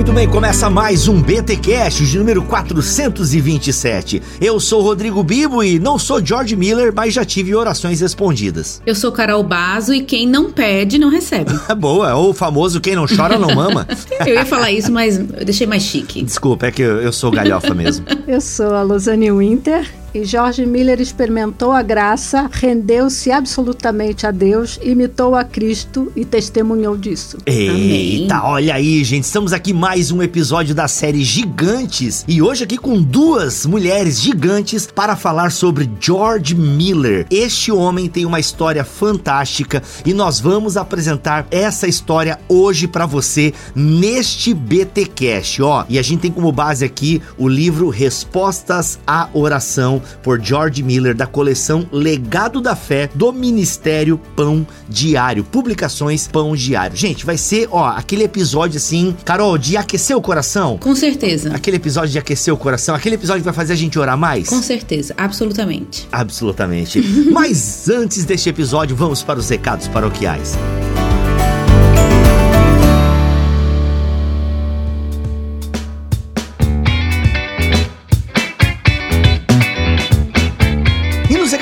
Muito bem. Começa mais um BT Cash de número 427. Eu sou Rodrigo Bibo e não sou George Miller, mas já tive orações respondidas. Eu sou Carol Bazo e quem não pede não recebe. Boa, ou o famoso quem não chora não mama. eu ia falar isso, mas eu deixei mais chique. Desculpa, é que eu, eu sou galhofa mesmo. eu sou a Losane Winter e George Miller experimentou a graça, rendeu-se absolutamente a Deus, imitou a Cristo e testemunhou disso. Eita, Amém. olha aí, gente, estamos aqui mais um episódio da série Gigantes e hoje aqui com duas mulheres gigantes para falar sobre George Miller. Este homem tem uma história fantástica e nós vamos apresentar essa história hoje para você neste BT Cash, ó. E a gente tem como base aqui o livro Respostas à Oração por George Miller da coleção Legado da Fé do Ministério Pão Diário. Publicações Pão Diário. Gente, vai ser, ó, aquele episódio assim, Carol, de aquecer o coração? Com certeza. Aquele episódio de aquecer o coração, aquele episódio que vai fazer a gente orar mais? Com certeza, absolutamente. Absolutamente. Mas antes deste episódio, vamos para os recados paroquiais.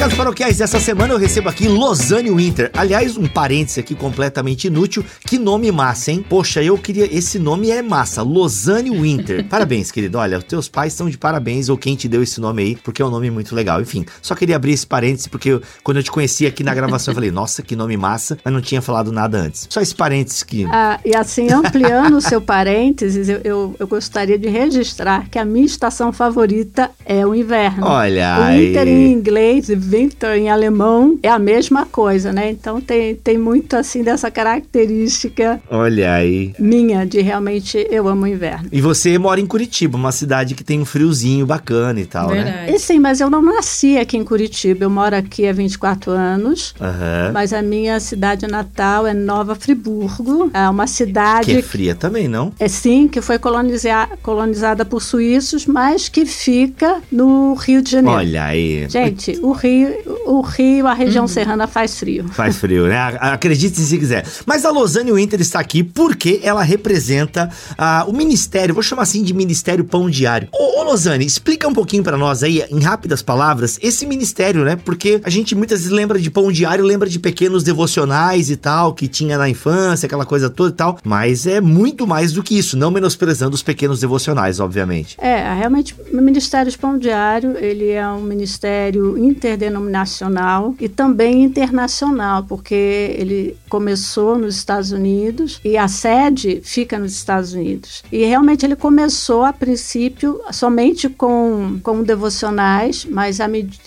Recados paroquiais dessa semana eu recebo aqui Losane Winter. Aliás, um parêntese aqui completamente inútil. Que nome massa, hein? Poxa, eu queria. Esse nome é massa. Losane Winter. Parabéns, querido. Olha, os teus pais estão de parabéns, ou quem te deu esse nome aí, porque é um nome muito legal. Enfim, só queria abrir esse parêntese, porque eu, quando eu te conheci aqui na gravação, eu falei, nossa, que nome massa, mas não tinha falado nada antes. Só esse parêntese que. Ah, e assim, ampliando o seu parênteses, eu, eu, eu, gostaria de registrar que a minha estação favorita é o inverno. Olha. O winter em inglês, Winter em alemão é a mesma coisa, né? Então tem, tem muito assim dessa característica. Olha aí. Minha, de realmente eu amo o inverno. E você mora em Curitiba, uma cidade que tem um friozinho bacana e tal, Verdade. né? E sim, mas eu não nasci aqui em Curitiba. Eu moro aqui há 24 anos. Uhum. Mas a minha cidade natal é Nova Friburgo. É uma cidade. Que é fria também, não? É sim, que foi colonizar, colonizada por suíços, mas que fica no Rio de Janeiro. Olha aí. Gente, o Rio o Rio, a região uhum. serrana faz frio. Faz frio, né? Acredite se quiser. Mas a Losane Winter está aqui porque ela representa uh, o ministério, vou chamar assim de Ministério Pão Diário. Ô, ô Losane, explica um pouquinho para nós aí, em rápidas palavras, esse ministério, né? Porque a gente muitas vezes lembra de Pão Diário, lembra de pequenos devocionais e tal, que tinha na infância, aquela coisa toda e tal. Mas é muito mais do que isso, não menosprezando os pequenos devocionais, obviamente. É, realmente, o Ministério Pão Diário, ele é um ministério interdenominacional nacional e também internacional, porque ele começou nos Estados Unidos e a sede fica nos Estados Unidos. E realmente ele começou a princípio somente com, com devocionais, mas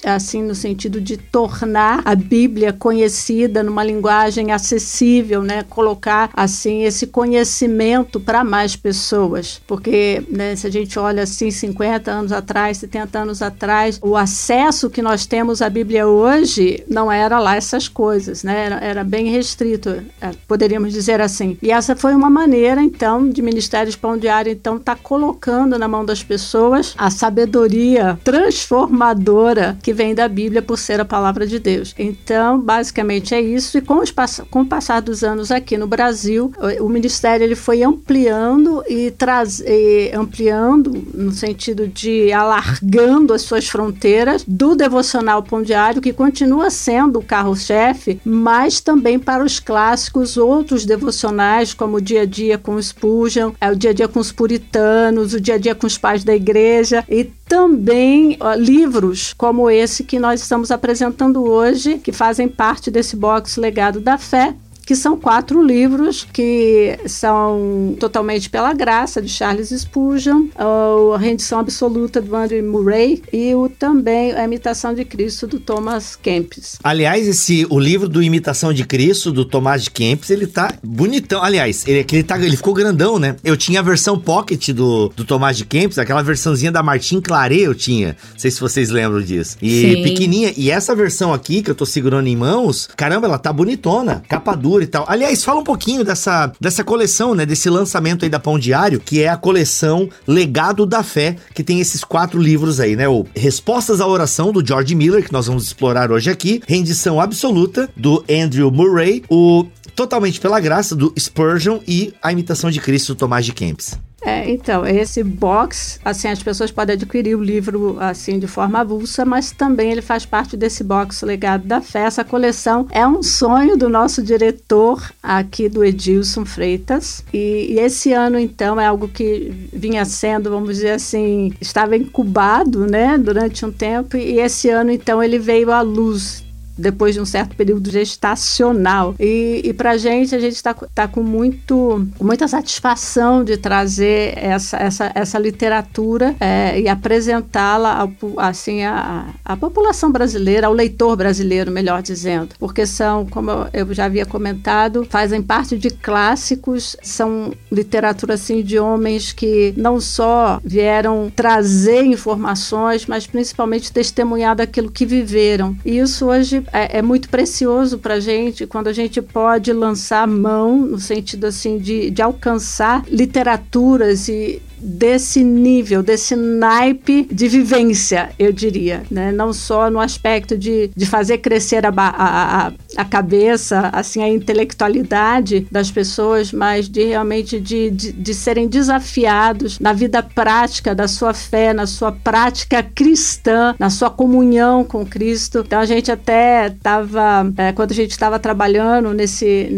assim no sentido de tornar a Bíblia conhecida numa linguagem acessível, né? Colocar assim esse conhecimento para mais pessoas, porque né, se a gente olha assim 50 anos atrás, 70 anos atrás, o acesso que nós temos à Bíblia hoje não era lá essas coisas, né? Era, era bem restrito, é, poderíamos dizer assim. E essa foi uma maneira, então, de Ministério Pão Diário, então, tá colocando na mão das pessoas a sabedoria transformadora que vem da Bíblia por ser a palavra de Deus. Então, basicamente é isso. E com, os, com o passar dos anos aqui no Brasil, o, o Ministério ele foi ampliando e, traz, e ampliando no sentido de alargando as suas fronteiras do devocional Pão diário, que continua sendo o carro-chefe, mas também para os clássicos, outros devocionais, como o Dia a Dia com os Spurgeon, é, o Dia a Dia com os Puritanos, o Dia a Dia com os Pais da Igreja, e também ó, livros como esse que nós estamos apresentando hoje, que fazem parte desse box Legado da Fé, que são quatro livros que são totalmente pela graça de Charles Spurgeon, a rendição absoluta do Andrew Murray e o também a imitação de Cristo do Thomas Kempis. Aliás, esse o livro do Imitação de Cristo do Thomas Kempis, ele tá bonitão. Aliás, ele, ele, tá, ele ficou grandão, né? Eu tinha a versão pocket do, do Tomás de Kempis, aquela versãozinha da Martin Claret eu tinha. Não sei se vocês lembram disso. E Sim. pequenininha. E essa versão aqui que eu tô segurando em mãos, caramba, ela tá bonitona. Capa dura e tal. Aliás, fala um pouquinho dessa, dessa coleção, né? Desse lançamento aí da Pão Diário, que é a coleção Legado da Fé, que tem esses quatro livros aí, né? O Respostas à Oração, do George Miller, que nós vamos explorar hoje aqui. Rendição Absoluta, do Andrew Murray. O Totalmente pela Graça, do Spurgeon. E A Imitação de Cristo, do Tomás de Kempis. É, então, esse box, assim, as pessoas podem adquirir o livro, assim, de forma avulsa, mas também ele faz parte desse box Legado da Fé. Essa coleção é um sonho do nosso diretor aqui do Edilson Freitas. E, e esse ano, então, é algo que vinha sendo, vamos dizer assim, estava incubado, né, durante um tempo. E esse ano, então, ele veio à luz depois de um certo período gestacional. E, e para a gente, a gente está tá com muito, muita satisfação de trazer essa, essa, essa literatura é, e apresentá-la assim, a, a população brasileira, ao leitor brasileiro, melhor dizendo. Porque são, como eu já havia comentado, fazem parte de clássicos, são literatura assim, de homens que não só vieram trazer informações, mas principalmente testemunhar daquilo que viveram. E isso hoje é, é muito precioso para a gente quando a gente pode lançar mão, no sentido assim de, de alcançar literaturas e desse nível, desse naipe de vivência, eu diria, né? Não só no aspecto de, de fazer crescer a, a, a cabeça, assim, a intelectualidade das pessoas, mas de realmente de, de, de, serem desafiados na vida prática da sua fé, na sua prática cristã, na sua comunhão com Cristo. Então a gente até estava, é, quando a gente estava trabalhando nesse,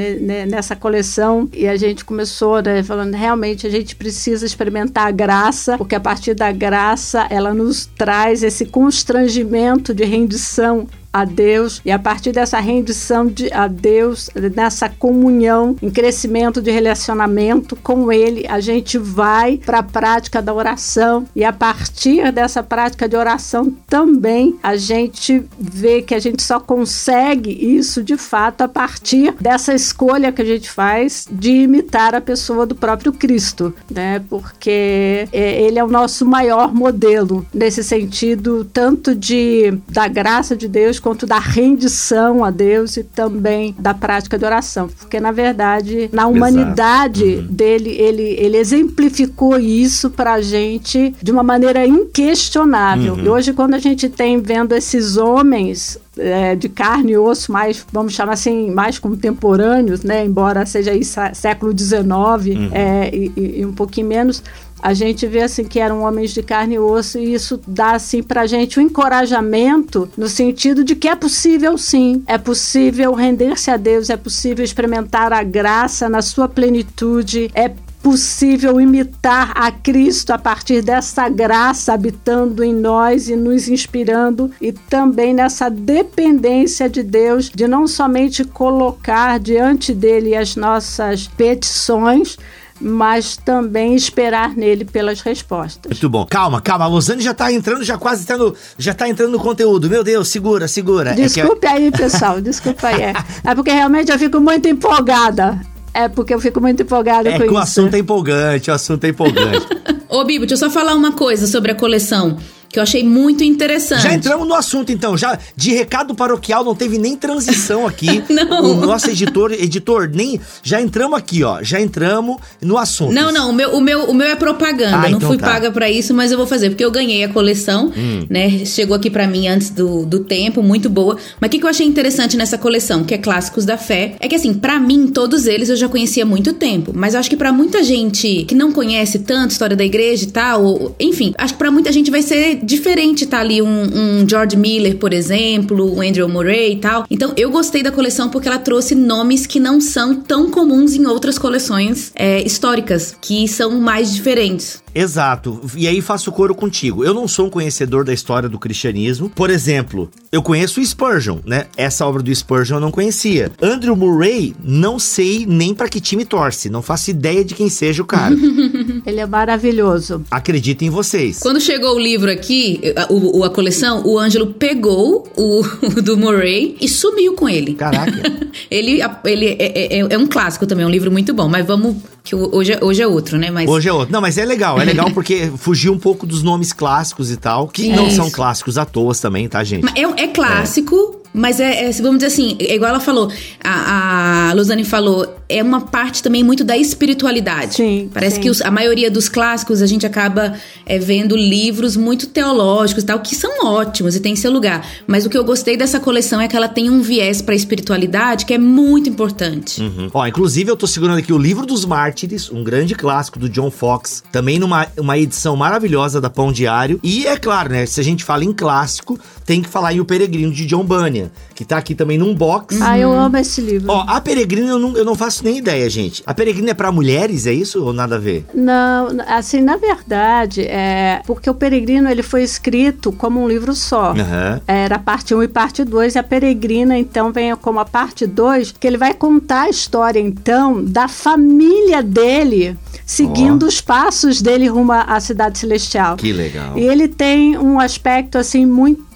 nessa coleção, e a gente começou, né, falando, realmente a gente precisa experimentar a graça, porque a partir da graça ela nos traz esse constrangimento de rendição a Deus e a partir dessa rendição de, a Deus, nessa comunhão, em crescimento de relacionamento com Ele, a gente vai para a prática da oração e a partir dessa prática de oração também a gente vê que a gente só consegue isso de fato a partir dessa escolha que a gente faz de imitar a pessoa do próprio Cristo, né? Porque é, ele é o nosso maior modelo nesse sentido tanto de da graça de Deus quanto da rendição a Deus e também da prática de oração. Porque, na verdade, na humanidade uhum. dele, ele, ele exemplificou isso para a gente de uma maneira inquestionável. Uhum. E hoje, quando a gente tem vendo esses homens é, de carne e osso mais, vamos chamar assim, mais contemporâneos, né? Embora seja aí século XIX uhum. é, e, e, um pouquinho menos, a gente vê assim que eram homens de carne e osso e isso dá assim pra gente um encorajamento no sentido de que é possível sim, é possível render-se a Deus, é possível experimentar a graça na sua plenitude, é possível imitar a Cristo a partir dessa graça habitando em nós e nos inspirando e também nessa dependência de Deus de não somente colocar diante dele as nossas petições, mas também esperar nele pelas respostas. Muito bom. Calma, calma. A Losane já tá entrando, já quase entrando, já tá entrando no conteúdo. Meu Deus, segura, segura. Desculpe é que... aí, pessoal, desculpa aí. É. é porque realmente eu fico muito empolgada. É porque eu fico muito empolgada é com isso. o assunto é empolgante, o assunto é empolgante. Ô, Bibo, deixa eu só falar uma coisa sobre a coleção que eu achei muito interessante. Já entramos no assunto, então. Já de recado paroquial, não teve nem transição aqui. não. O nosso editor, editor, nem. Já entramos aqui, ó. Já entramos no assunto. Não, não. O meu, o meu, o meu é propaganda. Ah, não então fui tá. paga para isso, mas eu vou fazer, porque eu ganhei a coleção, hum. né? Chegou aqui para mim antes do, do tempo, muito boa. Mas o que, que eu achei interessante nessa coleção, que é Clássicos da Fé, é que assim, para mim, todos eles eu já conhecia há muito tempo. Mas eu acho que para muita gente que não conhece tanto a história da igreja e tal, ou, enfim, acho que para muita gente vai ser diferente tá ali um, um, George Miller, por exemplo, um Andrew Murray e tal. Então eu gostei da coleção porque ela trouxe nomes que não são tão comuns em outras coleções é, históricas, que são mais diferentes. Exato. E aí faço coro contigo. Eu não sou um conhecedor da história do cristianismo. Por exemplo, eu conheço o Spurgeon, né? Essa obra do Spurgeon eu não conhecia. Andrew Murray, não sei nem para que time torce. Não faço ideia de quem seja o cara. Ele é maravilhoso. Acredito em vocês. Quando chegou o livro aqui, a, o, a coleção, o Ângelo pegou o, o, do Murray e sumiu com ele. Caraca. ele ele é, é, é, é um clássico também, é um livro muito bom. Mas vamos que hoje, é, hoje é outro, né? Mas... Hoje é outro. Não, mas é legal. É legal porque fugiu um pouco dos nomes clássicos e tal, que é não isso. são clássicos à toa também, tá, gente? É, é clássico, Mas é, é, vamos dizer assim, é igual ela falou, a, a Luzane falou, é uma parte também muito da espiritualidade. Sim. Parece sim. que os, a maioria dos clássicos a gente acaba é, vendo livros muito teológicos e tal, que são ótimos e tem seu lugar. Mas o que eu gostei dessa coleção é que ela tem um viés pra espiritualidade que é muito importante. Uhum. Ó, inclusive eu tô segurando aqui o Livro dos Mártires, um grande clássico do John Fox, também numa uma edição maravilhosa da Pão Diário. E é claro, né, se a gente fala em clássico, tem que falar em O Peregrino de John Bunyan, que tá aqui também num box. Ah, eu amo esse livro. Ó, a Peregrina eu não, eu não faço nem ideia, gente. A Peregrina é pra mulheres, é isso ou nada a ver? Não, assim, na verdade, é porque o Peregrino ele foi escrito como um livro só. Aham. Era parte 1 e parte 2, e a Peregrina, então, vem como a parte 2, que ele vai contar a história, então, da família dele, seguindo Ó. os passos dele rumo à cidade celestial. Que legal. E ele tem um aspecto assim muito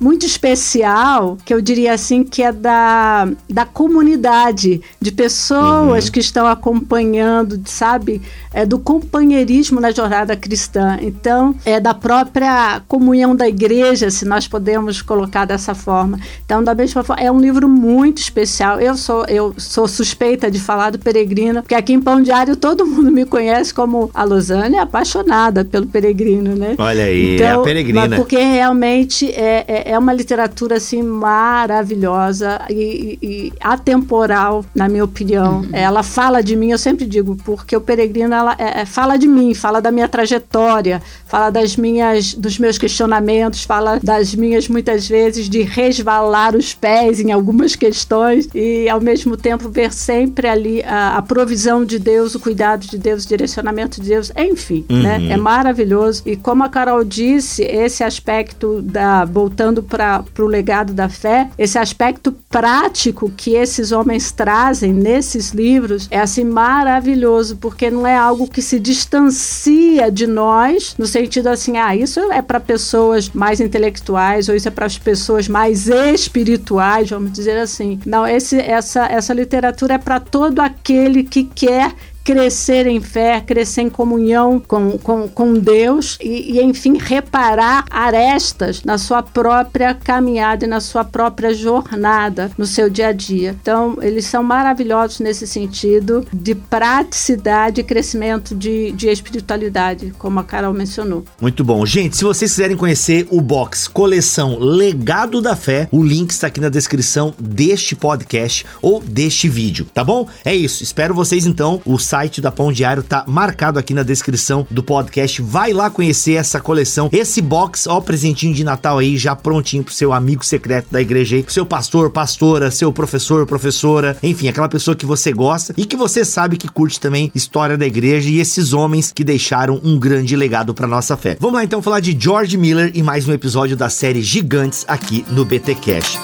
muito especial, que eu diria assim que é da, da comunidade, de pessoas Uhum. que estão acompanhando, sabe, é do companheirismo na jornada cristã. Então, é da própria comunhão da igreja, se nós podemos colocar dessa forma. Então, da mesma forma, é um livro muito especial. Eu sou eu sou suspeita de falar do Peregrino, porque aqui em Pão Diário todo mundo me conhece como a Losane apaixonada pelo Peregrino, né? Olha aí, é a Peregrina. mas porque realmente é, é, é uma literatura assim maravilhosa e, e- atemporal, na minha opinião. Ela fala de mim, eu sempre digo, porque o Peregrino ela é- é- fala de mim, fala da minha trajetória, fala das minhas, dos meus questionamentos, fala das minhas muitas vezes de resvalar os pés em algumas questões e ao mesmo tempo ver sempre ali a, a provisão de Deus, o cuidado de Deus, o direcionamento de Deus, enfim, né? É maravilhoso. E como a Carol disse, esse aspecto da voltando para o legado da fé, esse aspecto prático que esses homens trazem nesses livros é assim maravilhoso, porque não é algo que se distancia de nós, no sentido assim, ah, isso é para pessoas mais intelectuais ou isso é para as pessoas mais espirituais, vamos dizer assim. Não, esse, essa, essa literatura é para todo aquele que quer crescer em fé, crescer em comunhão com, com, com Deus e, e, enfim, reparar arestas na sua própria caminhada e na sua própria jornada no seu dia a dia. Então, eles são maravilhosos nesse sentido de praticidade e crescimento de, de espiritualidade, como a Carol mencionou. Muito bom. Gente, se vocês quiserem conhecer o box Coleção Legado da Fé, o link está aqui na descrição deste podcast ou deste vídeo, tá bom? É isso. Espero vocês então. O da Pão Diário tá marcado aqui na descrição do podcast. Vai lá conhecer essa coleção, esse box, ó, presentinho de Natal aí já prontinho pro seu amigo secreto da igreja aí, seu pastor, pastora, seu professor, professora, enfim, aquela pessoa que você gosta e que você sabe que curte também história da igreja e esses homens que deixaram um grande legado para nossa fé. Vamos lá então falar de George Miller e mais um episódio da série Gigantes aqui no BT Cash.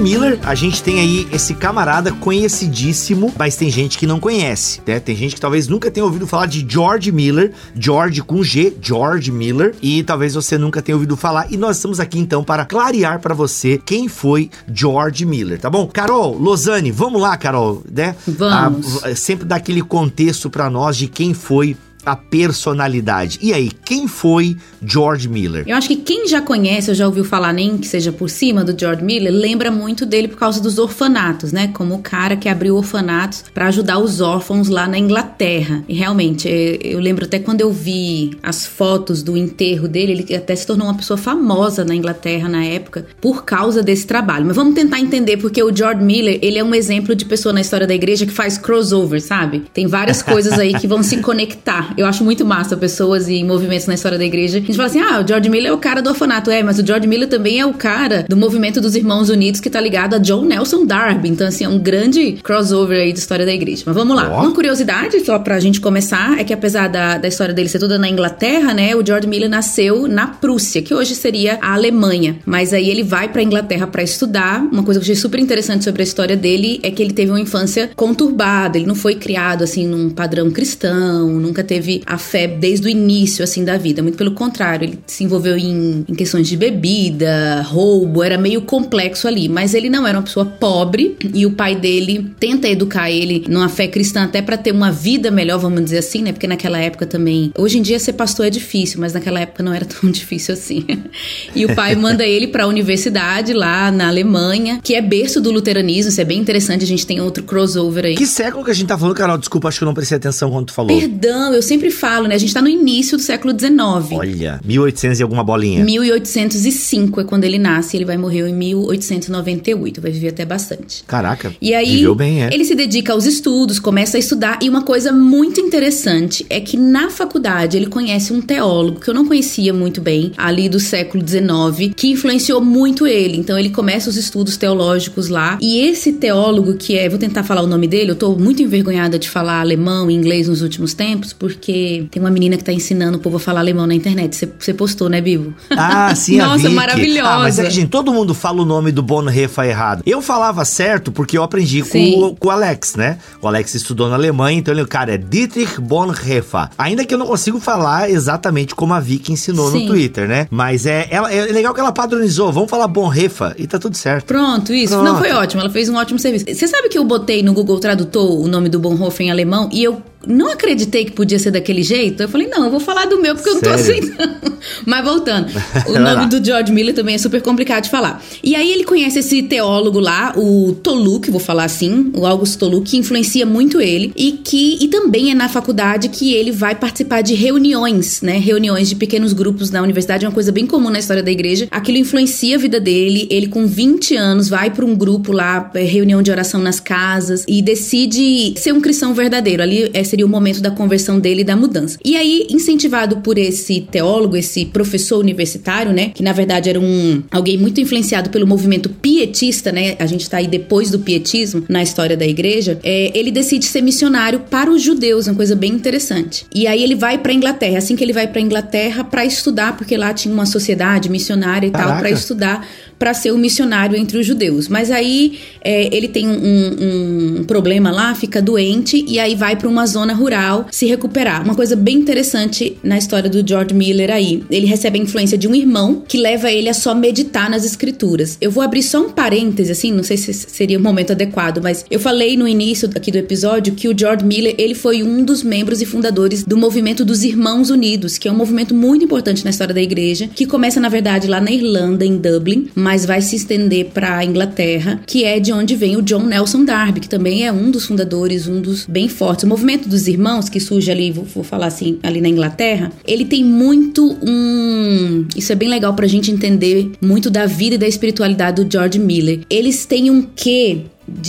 Miller, a gente tem aí esse camarada conhecidíssimo, mas tem gente que não conhece, né? Tem gente que talvez nunca tenha ouvido falar de George Miller, George com G, George Miller, e talvez você nunca tenha ouvido falar. E nós estamos aqui então para clarear para você quem foi George Miller, tá bom? Carol, Lozane, vamos lá, Carol, né? Vamos. Sempre dar aquele contexto para nós de quem foi a personalidade. E aí, quem foi George Miller? Eu acho que quem já conhece ou já ouviu falar, nem que seja por cima do George Miller, lembra muito dele por causa dos orfanatos, né? Como o cara que abriu orfanatos para ajudar os órfãos lá na Inglaterra. E realmente, é, eu lembro até quando eu vi as fotos do enterro dele, ele até se tornou uma pessoa famosa na Inglaterra na época por causa desse trabalho. Mas vamos tentar entender porque o George Miller, ele é um exemplo de pessoa na história da igreja que faz crossover, sabe? Tem várias coisas aí que vão se conectar. Eu acho muito massa pessoas e movimentos na história da igreja. A gente fala assim: ah, o George Miller é o cara do orfanato. É, mas o George Miller também é o cara do movimento dos Irmãos Unidos que tá ligado a John Nelson Darby. Então, assim, é um grande crossover aí da história da igreja. Mas vamos lá. Ó. Uma curiosidade, só pra gente começar, é que apesar da, da história dele ser toda na Inglaterra, né? O George Miller nasceu na Prússia, que hoje seria a Alemanha. Mas aí ele vai pra Inglaterra pra estudar. Uma coisa que eu achei super interessante sobre a história dele é que ele teve uma infância conturbada. Ele não foi criado, assim, num padrão cristão, nunca teve teve a fé desde o início, assim, da vida. Muito pelo contrário, ele se envolveu em, em questões de bebida, roubo, era meio complexo ali. Mas ele não era uma pessoa pobre e o pai dele tenta educar ele numa fé cristã até para ter uma vida melhor, vamos dizer assim, né? Porque naquela época também. Hoje em dia ser pastor é difícil, mas naquela época não era tão difícil assim. e o pai manda ele para a universidade lá na Alemanha, que é berço do luteranismo. Isso é bem interessante. A gente tem outro crossover aí. Que século que a gente tá falando, Carol? Desculpa, acho que eu não prestei atenção quando tu falou. Perdão, eu sempre falo, né? A gente tá no início do século XIX. Olha, 1800 e alguma bolinha. 1805 é quando ele nasce, ele vai morrer em 1898, vai viver até bastante. Caraca. E aí, viveu bem, é. ele se dedica aos estudos, começa a estudar, e uma coisa muito interessante é que na faculdade ele conhece um teólogo que eu não conhecia muito bem, ali do século XIX, que influenciou muito ele. Então ele começa os estudos teológicos lá, e esse teólogo que é, vou tentar falar o nome dele, eu tô muito envergonhada de falar alemão e inglês nos últimos tempos, porque tem uma menina que tá ensinando o povo a falar alemão na internet. Você postou, né, Bibo? Ah, sim, Nossa, maravilhosa. Ah, mas é que, gente, todo mundo fala o nome do Bonhoeffer errado. Eu falava certo porque eu aprendi com o, com o, Alex, né? O Alex estudou na Alemanha, então ele, cara, é Dietrich Bonhoeffer. Ainda que eu não consigo falar exatamente como a Vicky ensinou sim. no Twitter, né? Mas é, ela, é legal que ela padronizou. Vamos falar Bonhoeffer e tá tudo certo. Pronto, isso. Pronto. Não, foi ótimo. Ela fez um ótimo serviço. Você sabe que eu botei no Google Tradutor o nome do Bonhoeffer em alemão e eu não acreditei que podia ser daquele jeito. Eu falei, não, eu vou falar do meu porque Sério? eu não tô aceitando. Mas voltando, o nome do George Miller também é super complicado de falar. E aí ele conhece esse teólogo lá, o Toluc, vou falar assim, o Augusto Toluc, que influencia muito ele e que e também é na faculdade que ele vai participar de reuniões, né? Reuniões de pequenos grupos na universidade, é uma coisa bem comum na história da igreja. Aquilo influencia a vida dele. Ele com 20 anos vai para um grupo lá, é, reunião de oração nas casas e decide ser um cristão verdadeiro. Ali é seria o momento da conversão dele e da mudança. E aí, incentivado por esse teólogo, esse professor universitário, né, que na verdade era um alguém muito influenciado pelo movimento pietista, né? A gente tá aí depois do pietismo na história da igreja. É, ele decide ser missionário para os judeus, uma coisa bem interessante. E aí ele vai para Inglaterra. Assim que ele vai para Inglaterra para estudar, porque lá tinha uma sociedade missionária e Caraca. tal para estudar para ser um missionário entre os judeus. Mas aí é, ele tem um, um, problema lá, fica doente e aí vai para uma zona rural se recuperar. Uma coisa bem interessante na história do George Miller aí. Ele recebe a influência de um irmão que leva ele a só meditar nas escrituras. Eu vou abrir só um parêntese, assim, não sei se seria o momento adequado, mas eu falei no início aqui do episódio que o George Miller ele foi um dos membros e fundadores do movimento dos Irmãos Unidos, que é um movimento muito importante na história da igreja, que começa na verdade lá na Irlanda, em Dublin, mas vai se estender para a Inglaterra, que é de onde vem o John Nelson Darby, que também é um dos fundadores, um dos bem fortes. O movimento dos irmãos, que surge ali, vou, vou falar assim, ali na Inglaterra, ele tem muito um. Isso é bem legal pra gente entender muito da vida e da espiritualidade do George Miller. Eles têm um quê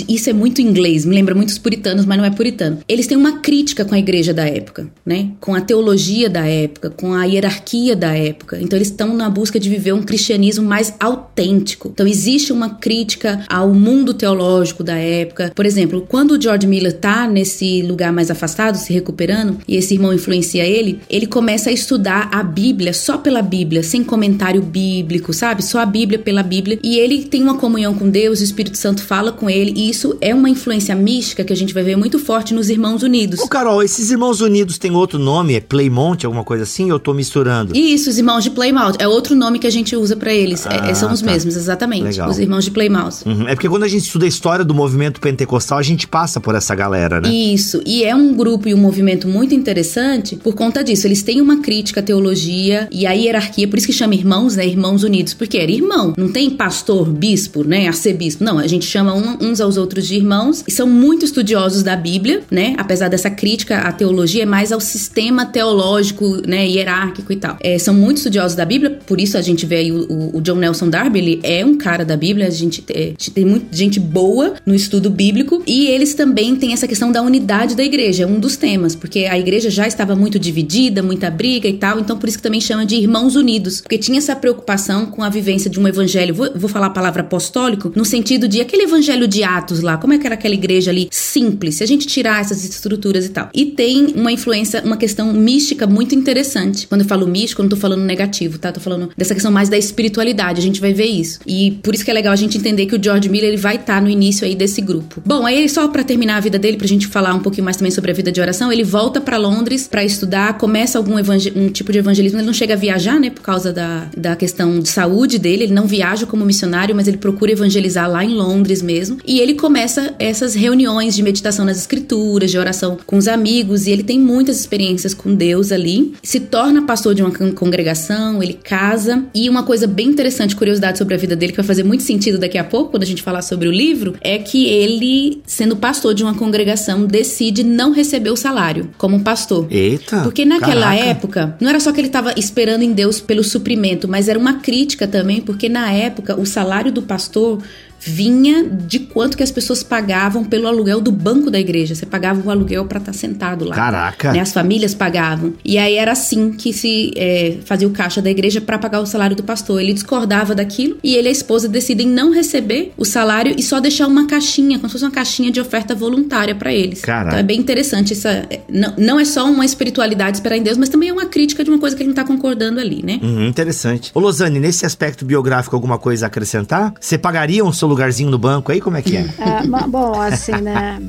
isso é muito inglês, me lembra muitos puritanos, mas não é puritano. Eles têm uma crítica com a igreja da época, né? Com a teologia da época, com a hierarquia da época. Então eles estão na busca de viver um cristianismo mais autêntico. Então existe uma crítica ao mundo teológico da época. Por exemplo, quando o George Miller tá nesse lugar mais afastado, se recuperando, e esse irmão influencia ele, ele começa a estudar a Bíblia só pela Bíblia, sem comentário bíblico, sabe? Só a Bíblia pela Bíblia. E ele tem uma comunhão com Deus, o Espírito Santo fala com ele e isso é uma influência mística que a gente vai ver muito forte nos Irmãos Unidos. Ô, Carol, esses Irmãos Unidos têm outro nome? É Playmont, alguma coisa assim? Eu tô misturando? Isso, os Irmãos de Playmouth. É outro nome que a gente usa para eles. É, é, ah, são os tá. mesmos, exatamente. Legal. Os Irmãos de Playmouth. Uhum. É porque quando a gente estuda a história do movimento pentecostal, a gente passa por essa galera, né? Isso. E é um grupo e um movimento muito interessante por conta disso. Eles têm uma crítica à teologia e à hierarquia, por isso que chama irmãos, né? Irmãos unidos, porque era irmão. Não tem pastor, bispo, né? Arcebispo. Não, a gente chama uns aos outros de irmãos e são muito estudiosos da Bíblia, né? Apesar dessa crítica à teologia, é mais ao sistema teológico, né? Hierárquico e tal. É, são muito estudiosos da Bíblia, por isso a gente vê aí o, o, John Nelson Darby, ele é um cara da Bíblia, a gente, é, tem muita gente boa no estudo bíblico e eles também têm essa questão da unidade da igreja, é um dos temas, porque a igreja já estava muito dividida, muita briga e tal, então por isso que também chama de irmãos unidos, porque tinha essa preocupação com a vivência de um evangelho, vou, vou falar a palavra apostólico, no sentido de aquele evangelho de Atos lá, como é que era aquela igreja ali simples, se a gente tirar essas estruturas e tal. E tem uma influência, uma questão mística muito interessante. Quando eu falo místico, eu não tô falando negativo, tá? Tô falando dessa questão mais da espiritualidade, a gente vai ver isso. E por isso que é legal a gente entender que o George Miller ele vai estar tá no início aí desse grupo. Bom, aí só para terminar a vida dele, pra gente falar um pouquinho mais também sobre a vida de oração, ele volta para Londres para estudar, começa algum um tipo de evangelismo, ele não chega a viajar, né, por causa da, da questão de saúde dele, ele não viaja como missionário, mas ele procura evangelizar lá em Londres mesmo. E ele começa essas reuniões de meditação nas escrituras, de oração com os amigos, e ele tem muitas experiências com Deus ali. Se torna pastor de uma congregação, ele casa. E uma coisa bem interessante, curiosidade sobre a vida dele, que vai fazer muito sentido daqui a pouco, quando a gente falar sobre o livro, é que ele, sendo pastor de uma congregação, decide não receber o salário como pastor. Eita! Porque naquela caraca. época, não era só que ele estava esperando em Deus pelo suprimento, mas era uma crítica também, porque na época o salário do pastor vinha de quanto que as pessoas pagavam pelo aluguel do banco da igreja. Você pagava o aluguel para estar tá sentado lá. Caraca! Né? As famílias pagavam. E aí era assim que se é, fazia o caixa da igreja para pagar o salário do pastor. Ele discordava daquilo e ele e a esposa decidem não receber o salário e só deixar uma caixinha, como se fosse uma caixinha de oferta voluntária para eles. Caraca. Então é bem interessante. Essa, é, não, não é só uma espiritualidade esperar em Deus, mas também é uma crítica de uma coisa que ele não tá concordando ali, né? Uhum, interessante. Ô, Losane, nesse aspecto biográfico, alguma coisa a acrescentar? Você pagaria seu lugarzinho no banco aí? Como é que é? é bom, assim, né?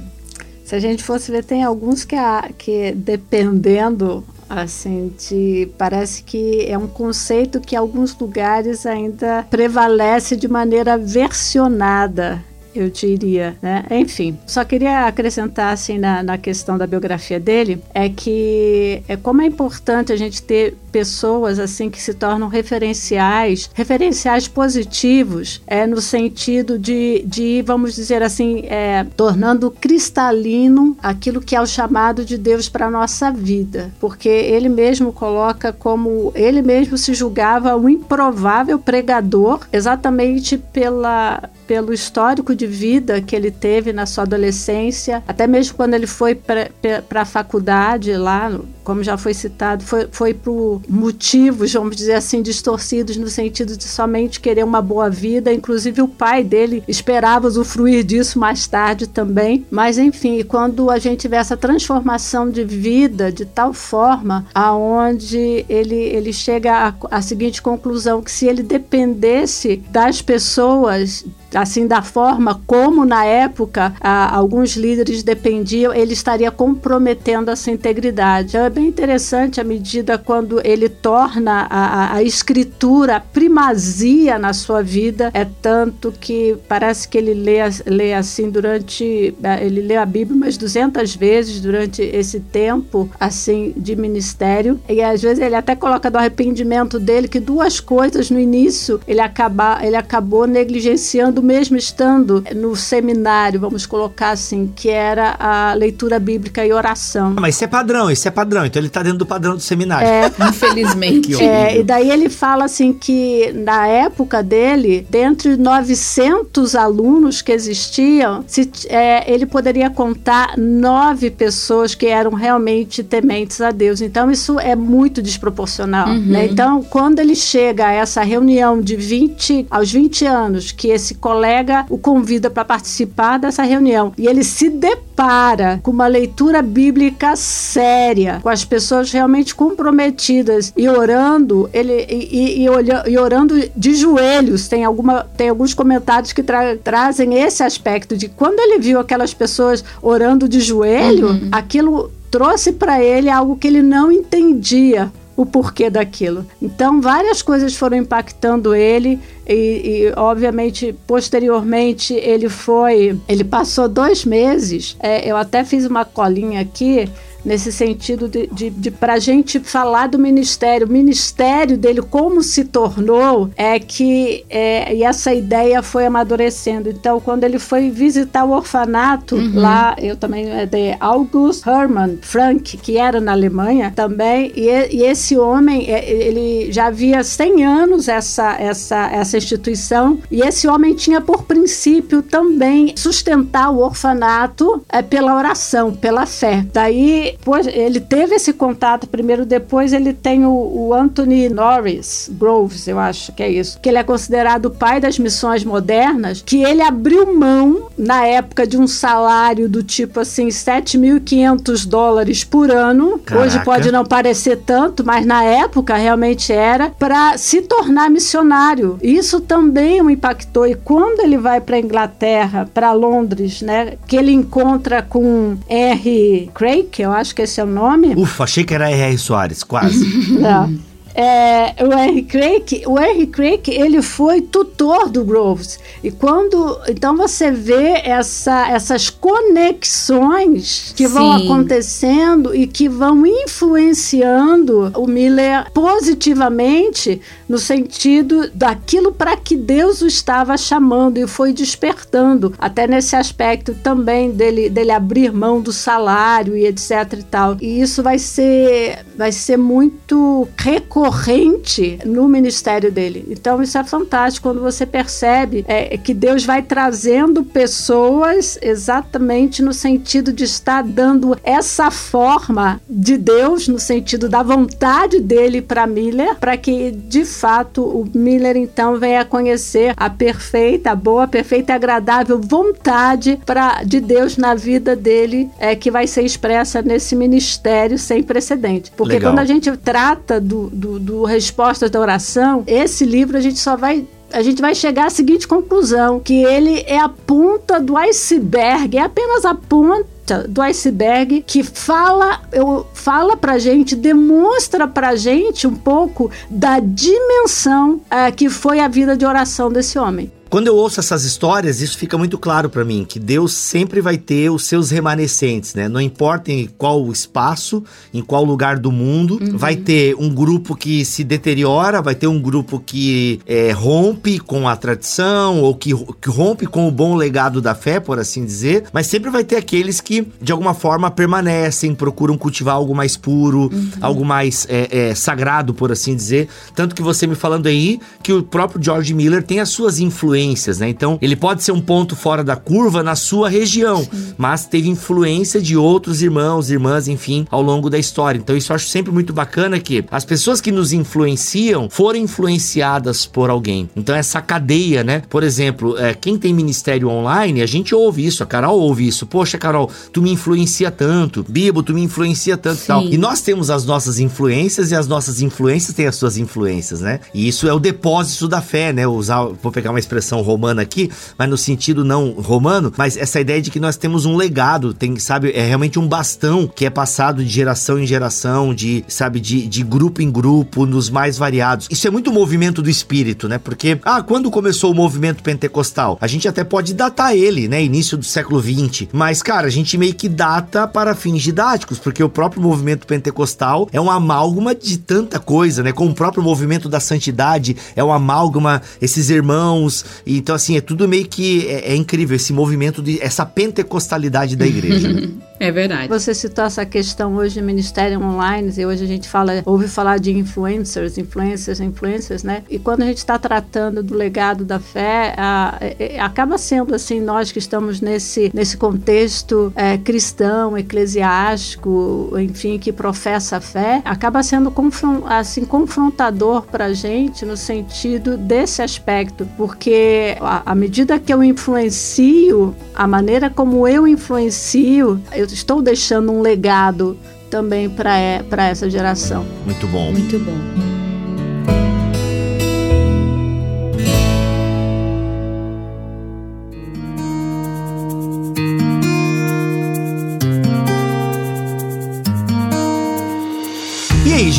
Se a gente fosse ver, tem alguns que, que dependendo assim, de, parece que é um conceito que alguns lugares ainda prevalece de maneira versionada eu diria, né? Enfim, só queria acrescentar assim na, na questão da biografia dele é que é como é importante a gente ter pessoas assim que se tornam referenciais, referenciais positivos, é no sentido de, de vamos dizer assim, é, tornando cristalino aquilo que é o chamado de Deus para nossa vida, porque ele mesmo coloca como ele mesmo se julgava um improvável pregador, exatamente pela pelo histórico de vida que ele teve na sua adolescência, até mesmo quando ele foi para a faculdade lá, como já foi citado, foi, foi por motivos, vamos dizer assim, distorcidos no sentido de somente querer uma boa vida. Inclusive, o pai dele esperava usufruir disso mais tarde também. Mas, enfim, quando a gente vê essa transformação de vida de tal forma aonde ele, ele chega à seguinte conclusão: que se ele dependesse das pessoas assim da forma como na época alguns líderes dependiam, ele estaria comprometendo essa integridade. Então é bem interessante a medida quando ele torna a, a escritura primazia na sua vida, é tanto que parece que ele lê, lê assim durante, é, ele lê a Bíblia umas 200 vezes durante esse tempo assim de ministério e às vezes ele até coloca do arrependimento dele que duas coisas no início ele acaba, ele acabou negligenciando mesmo estando no seminário, vamos colocar assim, que era a leitura bíblica e oração. Mas isso é padrão, isso é padrão. Então ele está dentro do padrão do seminário. É, infelizmente. é, e daí ele fala assim que na época dele, dentre 900 alunos que existiam, se, é, ele poderia contar nove pessoas que eram realmente tementes a Deus. Então isso é muito desproporcional. Uhum. Né? Então, quando ele chega a essa reunião de 20 aos 20 anos, que esse colega o convida para participar dessa reunião e ele se depara com uma leitura bíblica séria, com as pessoas realmente comprometidas e orando, ele e, e, e orando de joelhos. Tem alguma tem alguns comentários que tra trazem esse aspecto de quando ele viu aquelas pessoas orando de joelho, uhum. aquilo trouxe para ele algo que ele não entendia o porquê daquilo. Então, várias coisas foram impactando ele e, e, obviamente posteriormente ele foi, ele passou dois meses. É, eu até fiz uma colinha aqui nesse sentido de, de, de para a gente falar do ministério, o ministério dele, como se tornou, é que é, e essa ideia foi amadurecendo. Então, quando ele foi visitar o orfanato, uhum. lá, eu também é de August Hermann Frank, que era na Alemanha também, e, e esse homem, é, ele já havia 100 anos essa, essa, essa instituição, e esse homem tinha por princípio também sustentar o orfanato é, pela oração, pela fé. Daí aí, pois, ele teve esse contato primeiro, depois ele tem o, o Anthony Norris Groves, eu acho que é isso, que ele é considerado o pai das missões modernas, que ele abriu mão na época de um salário do tipo assim, 7.500 dólares por ano. Caraca. Hoje pode não parecer tanto, mas na época realmente era para se tornar missionário. Isso também o impactou e quando ele vai para Inglaterra, para Londres, né, que ele encontra com R. Craig, eu acho que esse é o nome. Ufa, achei que era R.R. Soares, quase. Não. É, o Henry Craig, o Henry Craig, ele foi tutor do Groves. E quando, então você vê essa, essas conexões que Sim. vão acontecendo e que vão influenciando o Miller positivamente no sentido daquilo para que Deus o estava chamando e foi despertando, até nesse aspecto também dele, dele abrir mão do salário e etc e tal. E isso vai ser vai ser muito recorrente corrente no ministério dele. Então isso é fantástico quando você percebe é, que Deus vai trazendo pessoas exatamente no sentido de estar dando essa forma de Deus, no sentido da vontade dele para Miller, para que de fato o Miller então venha conhecer a perfeita, a boa, perfeita e agradável vontade pra, de Deus na vida dele, é, que vai ser expressa nesse ministério sem precedente. Porque Legal. quando a gente trata do, do do Respostas da Oração, esse livro a gente só vai a gente vai chegar à seguinte conclusão: que ele é a ponta do iceberg, é apenas a ponta do iceberg que fala, eu, fala pra gente, demonstra pra gente um pouco da dimensão é, que foi a vida de oração desse homem. Quando eu ouço essas histórias, isso fica muito claro para mim, que Deus sempre vai ter os seus remanescentes, né? Não importa em qual espaço, em qual lugar do mundo, uhum. vai ter um grupo que se deteriora, vai ter um grupo que é, rompe com a tradição, ou que, que rompe com o bom legado da fé, por assim dizer, mas sempre vai ter aqueles que, de alguma forma, permanecem, procuram cultivar algo mais puro, uhum. algo mais é, é, sagrado, por assim dizer. Tanto que você me falando aí que o próprio George Miller tem as suas influências influências, né? Então, ele pode ser um ponto fora da curva na sua região, Sim. mas teve influência de outros irmãos, irmãs, enfim, ao longo da história. Então, isso eu acho sempre muito bacana que as pessoas que nos influenciam foram influenciadas por alguém. Então, essa cadeia, né? Por exemplo, é, quem tem ministério online, a gente ouve isso, a Carol ouve isso. Poxa, Carol, tu me influencia tanto. Bibo, tu me influencia tanto e tal. E nós temos as nossas influências e as nossas influências têm as suas influências, né? E isso é o depósito da fé, né? Usar, vou pegar uma expressão romana aqui, mas no sentido não romano, mas essa ideia de que nós temos um legado, tem, sabe, é realmente um bastão que é passado de geração em geração, de, sabe, de, de grupo em grupo, nos mais variados. Isso é muito movimento do espírito, né? Porque, ah, quando começou o movimento pentecostal? A gente até pode datar ele, né? Início do século 20. Mas, cara, a gente meio que data para fins didáticos, porque o próprio movimento pentecostal é um amálgama de tanta coisa, né? Como o próprio movimento da santidade é um amálgama, esses irmãos, então, assim, é tudo meio que é, é incrível esse movimento de essa pentecostalidade da igreja. Né? É verdade. Você citou essa questão hoje de ministério online, e hoje a gente fala, ouve falar de influencers, influencers, influencers, né? E quando a gente está tratando do legado da fé, a, a, é, é, acaba sendo assim, nós que estamos nesse, nesse contexto é, cristão, eclesiástico, enfim, que professa a fé, acaba sendo confron assim, confrontador para a gente no sentido desse aspecto, porque à medida que eu influencio, a maneira como eu influencio, eu estou deixando um legado também para essa geração. Muito bom. Muito bom.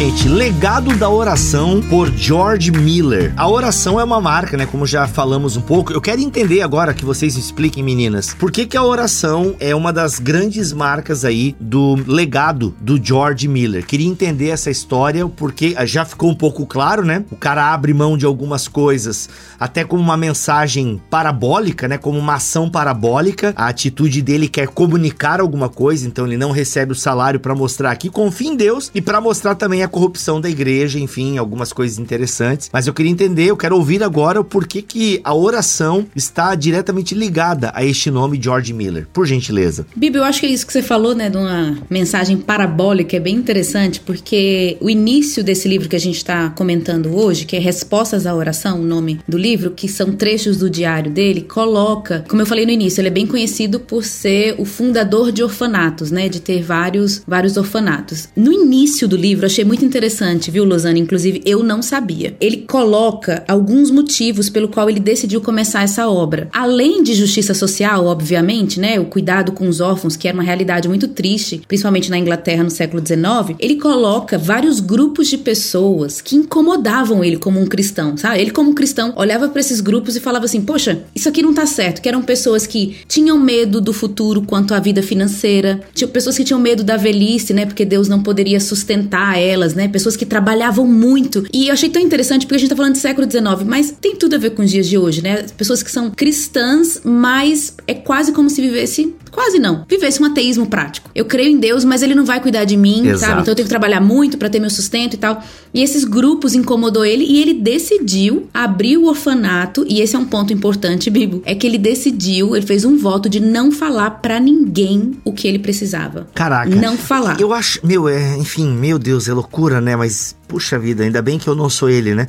Gente, Legado da Oração por George Miller. A oração é uma marca, né? Como já falamos um pouco. Eu quero entender agora que vocês expliquem, meninas, por que, que a oração é uma das grandes marcas aí do legado do George Miller. Queria entender essa história, porque já ficou um pouco claro, né? O cara abre mão de algumas coisas, até como uma mensagem parabólica, né? Como uma ação parabólica. A atitude dele quer comunicar alguma coisa, então ele não recebe o salário para mostrar que confia em Deus e para mostrar também a corrupção da igreja, enfim, algumas coisas interessantes. Mas eu queria entender, eu quero ouvir agora o porquê que a oração está diretamente ligada a este nome George Miller. Por gentileza. Bibi, eu acho que é isso que você falou, né, de uma mensagem parabólica, é bem interessante, porque o início desse livro que a gente está comentando hoje, que é Respostas à Oração, o nome do livro, que são trechos do diário dele, coloca, como eu falei no início, ele é bem conhecido por ser o fundador de orfanatos, né, de ter vários, vários orfanatos. No início do livro, achei muito interessante, viu, Lozana? Inclusive, eu não sabia. Ele coloca alguns motivos pelo qual ele decidiu começar essa obra. Além de justiça social, obviamente, né, o cuidado com os órfãos, que era uma realidade muito triste, principalmente na Inglaterra no século XIX, ele coloca vários grupos de pessoas que incomodavam ele como um cristão, sabe? Ele como cristão olhava para esses grupos e falava assim: "Poxa, isso aqui não tá certo", que eram pessoas que tinham medo do futuro quanto à vida financeira, tinham pessoas que tinham medo da velhice, né, porque Deus não poderia sustentar elas, né? Pessoas que trabalhavam muito. E eu achei tão interessante porque a gente tá falando do século XIX, mas tem tudo a ver com os dias de hoje, né? Pessoas que são cristãs, mas é quase como se vivesse Quase não. Vivesse um ateísmo prático. Eu creio em Deus, mas ele não vai cuidar de mim, Exato. sabe? Então eu tenho que trabalhar muito para ter meu sustento e tal. E esses grupos incomodou ele e ele decidiu abrir o orfanato. E esse é um ponto importante, Bibo. É que ele decidiu, ele fez um voto de não falar para ninguém o que ele precisava. Caraca. Não falar. Eu acho, meu, é, enfim, meu Deus, é loucura, né? Mas Puxa vida, ainda bem que eu não sou ele, né?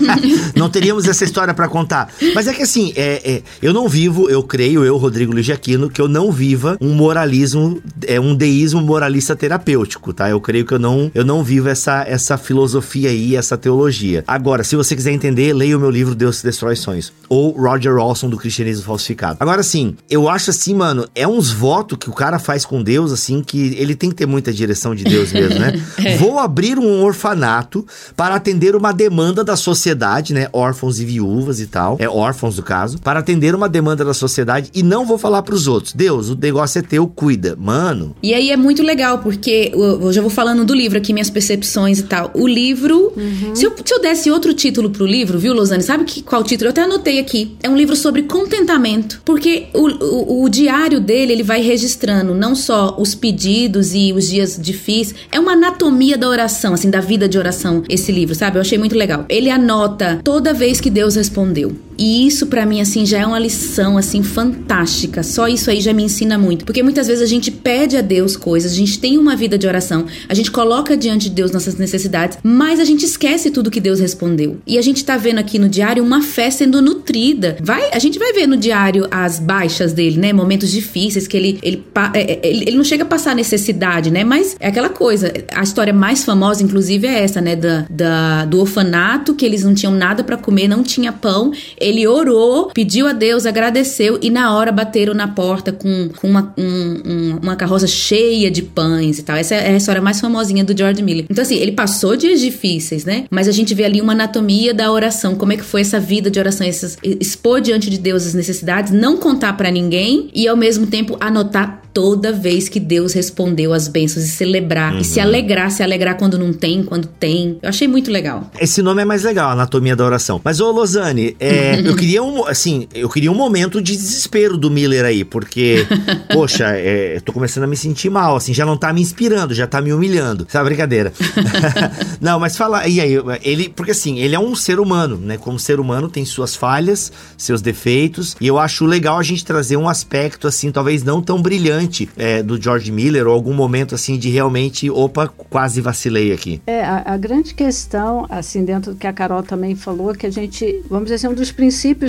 não teríamos essa história para contar. Mas é que assim, é, é, eu não vivo, eu creio, eu, Rodrigo Luiz Aquino, que eu não viva um moralismo, é um deísmo moralista terapêutico, tá? Eu creio que eu não, eu não vivo essa, essa filosofia aí, essa teologia. Agora, se você quiser entender, leia o meu livro Deus Destrói Sonhos. Ou Roger Olson do Cristianismo Falsificado. Agora, assim, eu acho assim, mano, é uns votos que o cara faz com Deus, assim, que ele tem que ter muita direção de Deus mesmo, né? é. Vou abrir um orfanato para atender uma demanda da sociedade, né? Órfãos e viúvas e tal. É órfãos do caso. Para atender uma demanda da sociedade e não vou falar para os outros. Deus, o negócio é teu, cuida. Mano. E aí é muito legal, porque eu já vou falando do livro aqui, minhas percepções e tal. O livro. Uhum. Se, eu, se eu desse outro título pro livro, viu, Lozane? Sabe que, qual título? Eu até anotei aqui. É um livro sobre contentamento. Porque o, o, o diário dele, ele vai registrando não só os pedidos e os dias difíceis, é uma anatomia da oração, assim, da vida de oração oração esse livro, sabe? Eu achei muito legal. Ele anota toda vez que Deus respondeu. E isso para mim assim já é uma lição assim fantástica. Só isso aí já me ensina muito, porque muitas vezes a gente pede a Deus coisas, a gente tem uma vida de oração, a gente coloca diante de Deus nossas necessidades, mas a gente esquece tudo que Deus respondeu. E a gente tá vendo aqui no diário uma fé sendo nutrida. Vai, a gente vai ver no diário as baixas dele, né? Momentos difíceis que ele ele, é, é, ele, ele não chega a passar necessidade, né? Mas é aquela coisa. A história mais famosa, inclusive, é essa, né? Da, da do orfanato que eles não tinham nada para comer, não tinha pão. Orou, pediu a Deus, agradeceu e na hora bateram na porta com, com uma, um, uma carroça cheia de pães e tal. Essa é a história mais famosinha do George Miller. Então, assim, ele passou dias difíceis, né? Mas a gente vê ali uma anatomia da oração, como é que foi essa vida de oração, esses, expor diante de Deus as necessidades, não contar para ninguém e ao mesmo tempo anotar toda vez que Deus respondeu as bênçãos e celebrar uhum. e se alegrar, se alegrar quando não tem, quando tem. Eu achei muito legal. Esse nome é mais legal, Anatomia da Oração. Mas ô Lozane, é, eu queria um, assim, eu queria um momento de desespero do Miller aí, porque poxa, é, eu tô começando a me sentir mal, assim, já não tá me inspirando, já tá me humilhando. É brincadeira. não, mas fala, e aí, ele, porque assim, ele é um ser humano, né? Como ser humano tem suas falhas, seus defeitos, e eu acho legal a gente trazer um aspecto assim, talvez não tão brilhante é, do George Miller ou algum momento assim de realmente, opa, quase vacilei aqui? É, a, a, grande questão, assim, dentro do que a Carol também falou, que a gente, vamos dizer assim, um dos princípios